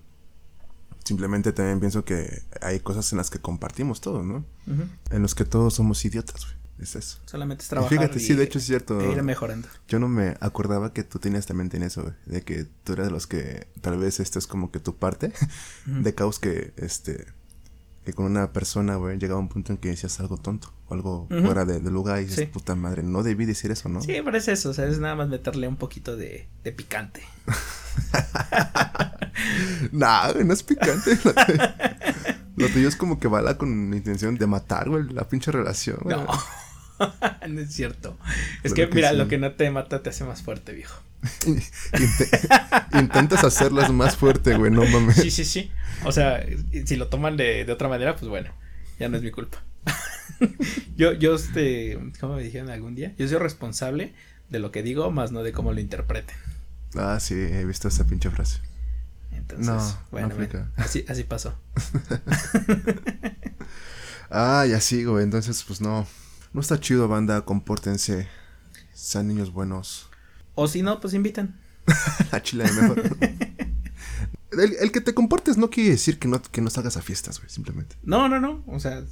Simplemente también pienso que hay cosas en las que compartimos todos, ¿no? En los que todos somos idiotas, güey. Es eso. Solamente es trabajar. fíjate, sí, de hecho es cierto. E ir mejorando. Yo no me acordaba que tú tenías también en eso, De que tú eras de los que tal vez esta es como que tu parte de caos que, este, que con una persona, güey, llegaba un punto en que decías algo tonto o algo fuera de, lugar y dices, puta madre, no debí decir eso, ¿no? Sí, pero es eso, o sea, es nada más meterle un poquito de, de picante. (laughs) nah, no es picante. Lo tuyo es como que bala con intención de matar, güey, la pinche relación, güey. No. (laughs) no es cierto. Es que, mira, lo que no te mata te hace más fuerte, viejo. (laughs) intentas hacerlas más fuerte, güey, no mames. Sí, sí, sí. O sea, si lo toman de, de otra manera, pues bueno, ya no es mi culpa. (laughs) yo, yo, este, ¿cómo me dijeron algún día? Yo soy responsable de lo que digo, más no de cómo lo interpreten. Ah, sí, he visto esa pinche frase. Entonces, No, bueno, así, así pasó. Ah, ya sigo, entonces pues no. No está chido, banda, compórtense. Sean niños buenos. O si no, pues invitan. (laughs) A Chile mejor. (laughs) el, el que te comportes no quiere decir que no, que no salgas a fiestas, güey, simplemente. No, no, no. O sea,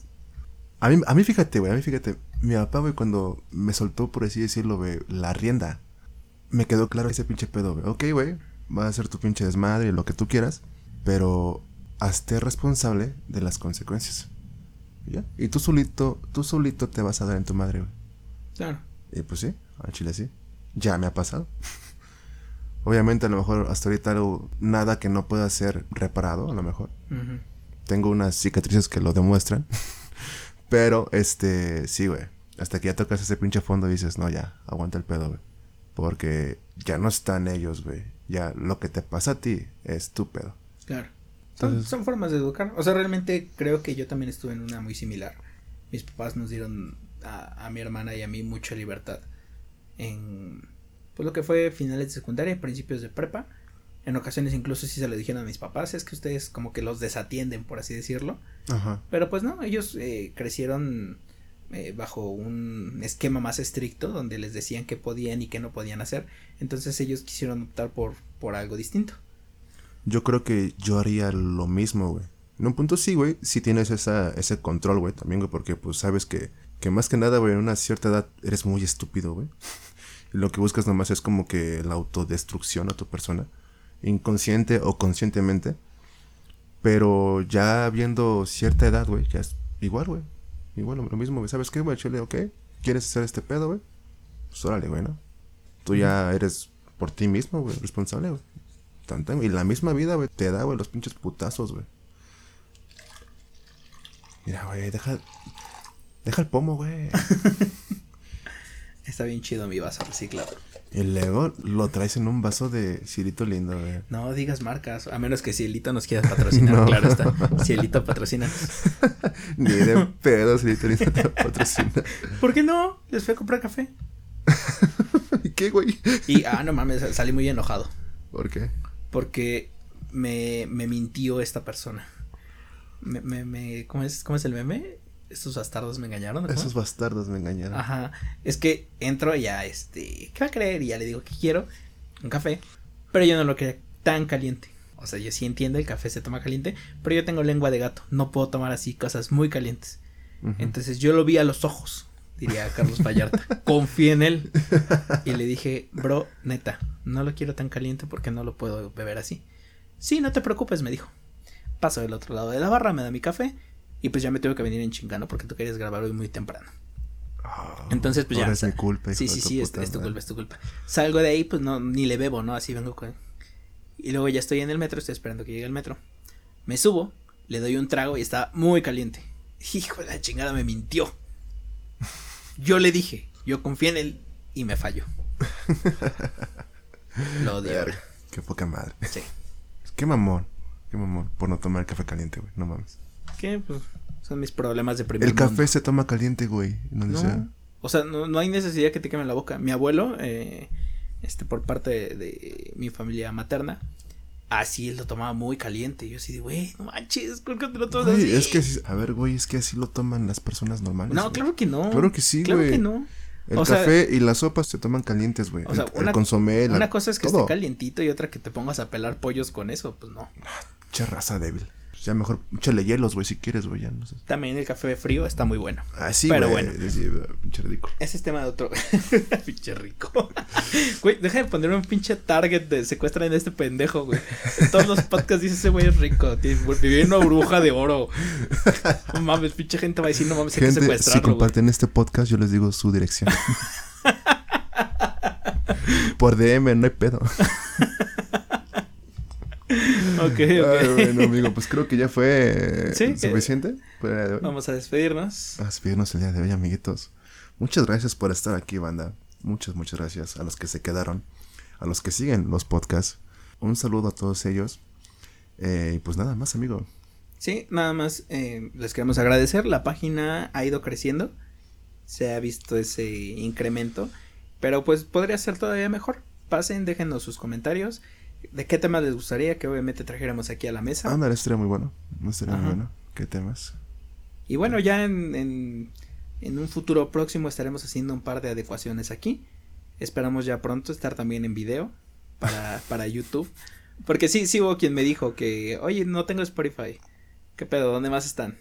A mí, a mí fíjate, güey, a mí fíjate. Mi papá, güey, cuando me soltó, por así decirlo, güey, la rienda, me quedó claro ese pinche pedo, güey. Ok, güey, va a ser tu pinche desmadre y lo que tú quieras, pero hazte responsable de las consecuencias. ¿Y ¿Ya? Y tú solito, tú solito te vas a dar en tu madre, güey. claro. Y pues sí, a Chile sí. Ya me ha pasado. Obviamente, a lo mejor hasta ahorita algo- nada que no pueda ser reparado, a lo mejor. Tengo unas cicatrices que lo demuestran. (laughs) Pero, este, sí, güey. Hasta que ya tocas ese pinche fondo y dices, no, ya, aguanta el pedo, güey. Porque ya no están ellos, güey. Ya lo que te pasa a ti es tu pedo. Claro. Son, son formas de educar. O sea, realmente creo que yo también estuve en una muy similar. Mis papás nos dieron a, a mi hermana y a mí mucha libertad en pues lo que fue finales de secundaria, principios de prepa. En ocasiones incluso sí se lo dijeron a mis papás, es que ustedes como que los desatienden, por así decirlo. Ajá. Pero pues no, ellos eh, crecieron eh, bajo un esquema más estricto donde les decían qué podían y qué no podían hacer. Entonces ellos quisieron optar por, por algo distinto. Yo creo que yo haría lo mismo, güey. En un punto sí, güey, sí tienes esa, ese control, güey, también, güey, porque pues sabes que, que más que nada, güey, en una cierta edad eres muy estúpido, güey. Lo que buscas nomás es como que la autodestrucción a tu persona, inconsciente o conscientemente. Pero ya viendo cierta edad, güey, ya es igual, güey. Igual, lo mismo, güey. ¿Sabes qué, güey? Chile, ok. ¿Quieres hacer este pedo, güey? Pues órale, güey, ¿no? Tú ya eres por ti mismo, güey, responsable, güey. Güey. Y la misma vida, güey, te da, güey, los pinches putazos, güey. Mira, güey, deja. Deja el pomo, güey. (laughs) Está bien chido mi vaso reciclado. y luego lo traes en un vaso de cirito lindo, güey. No digas marcas, a menos que Cielito nos quiera patrocinar, (laughs) No. claro está. Cielito patrocina. (laughs) Ni de pedo, cirito lindo te (laughs) patrocina. ¿Por qué no? Les fui a comprar café. ¿Y qué, güey? Y, ah, no mames, salí muy enojado. ¿Por qué? Porque me, me mintió esta persona. Me, me, me, ¿cómo es, cómo es el meme? Estos bastardos me engañaron. ¿no? Esos bastardos me engañaron. Ajá. Es que entro y ya, este, ¿qué va a creer? Y ya le digo que quiero un café. Pero yo no lo quería tan caliente. O sea, yo sí entiendo, el café se toma caliente. Pero yo tengo lengua de gato. No puedo tomar así cosas muy calientes. Entonces yo lo vi a los ojos, diría Carlos Vallarta. (laughs) Confié en él. Y le dije, bro, neta, no lo quiero tan caliente porque no lo puedo beber así. Sí, no te preocupes, me dijo. Paso del otro lado de la barra, me da mi café. Y pues ya me tuve que venir en chingano porque tú querías grabar hoy muy temprano. Ah, Entonces, pues ya. ahora es mi culpa. Sí, sí, sí, es, tu culpa, es tu culpa. Salgo de ahí, pues no, ni le bebo, ¿no? Así vengo con. Y luego ya estoy en el metro, estoy esperando que llegue el metro. Me subo, le doy un trago y está muy caliente. Hijo de la chingada, me mintió. Yo le dije, yo confié en él y me falló. Lo odio. Qué poca madre. Sí. Qué mamón. Qué mamón. Por no tomar café caliente, güey. No mames. ¿Qué? Pues son mis problemas de primer El café mundo. se toma caliente, güey. Donde sea. No. O sea, no, no hay necesidad que te quemen la boca. Mi abuelo, eh, este, por parte de, de mi familia materna, así él lo tomaba muy caliente. Yo así de, güey, no manches, ¿por qué te lo tomas Güey, así? es que, a ver, güey, es que así lo toman las personas normales. No, güey. claro que no. Claro que sí, Claro güey. que no. El o sea- café y las sopas se toman calientes, güey. O sea, el, el una- consomé, la- Una cosa es que todo. esté calientito y otra que te pongas a pelar pollos con eso, pues no. Che raza débil. Ya mejor, échale hielos, güey, si quieres, güey, ya no sé. También el café frío está muy bueno. Ah, sí, Pero güey. bueno. sí, pinche ridículo. Ese es tema de otro. (laughs) pinche rico. Güey, deja de poner un pinche target de secuestran a este pendejo, güey. En todos los podcasts dice ese güey es rico. Vivir en una burbuja de oro. No mames, pinche gente va a decir, no mames, hay que si secuestrarlo, güey. comparten este podcast, yo les digo su dirección. (laughs) Por DM, no hay pedo. (laughs) Ok, Ay, ok. bueno, amigo, pues creo que ya fue Sí, eh, suficiente por el día de hoy. Vamos a despedirnos. A despedirnos el día de hoy, amiguitos. Muchas gracias por estar aquí, banda. Muchas, muchas gracias a los que se quedaron, a los que siguen los podcasts. Un saludo a todos ellos. Eh, y pues nada más, amigo. Sí, nada más eh, les queremos agradecer. La página ha ido creciendo. Se ha visto ese incremento. Pero pues podría ser todavía mejor. Pasen, déjenos sus comentarios. De qué temas les gustaría que obviamente trajéramos aquí a la mesa. Ah, no, estaría muy bueno. No estaría muy bueno. ¿Qué temas? Y bueno, ya en, en, en, un futuro próximo estaremos haciendo un par de adecuaciones aquí. Esperamos ya pronto estar también en video para, (laughs) para YouTube. Porque sí, sí hubo quien me dijo que, oye, no tengo Spotify. ¿Qué pedo? ¿Dónde más están?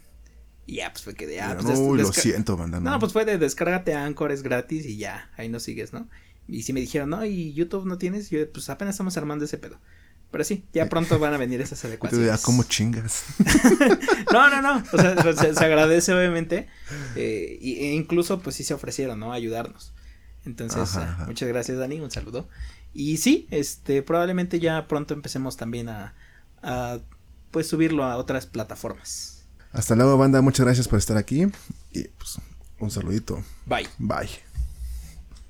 Y ya, pues fue que de, ah, pues Uy, lo siento, banda. No. pues fue de descárgate Anchor, es gratis y ya, ahí nos sigues, ¿no? Y si me dijeron, no, y YouTube no tienes, yo, pues apenas estamos armando ese pedo. Pero sí, ya pronto van a venir esas (laughs) adecuaciones. ¿cómo chingas? (laughs) no, no, no. O sea, (laughs) se, se agradece, obviamente. Eh, e incluso, pues sí se ofrecieron, ¿no? A ayudarnos. Entonces, ajá, ajá. muchas gracias, Dani. Un saludo. Y sí, este, probablemente ya pronto empecemos también a, a pues subirlo a otras plataformas. Hasta luego, banda. Muchas gracias por estar aquí. Y pues, un saludito. Bye. Bye.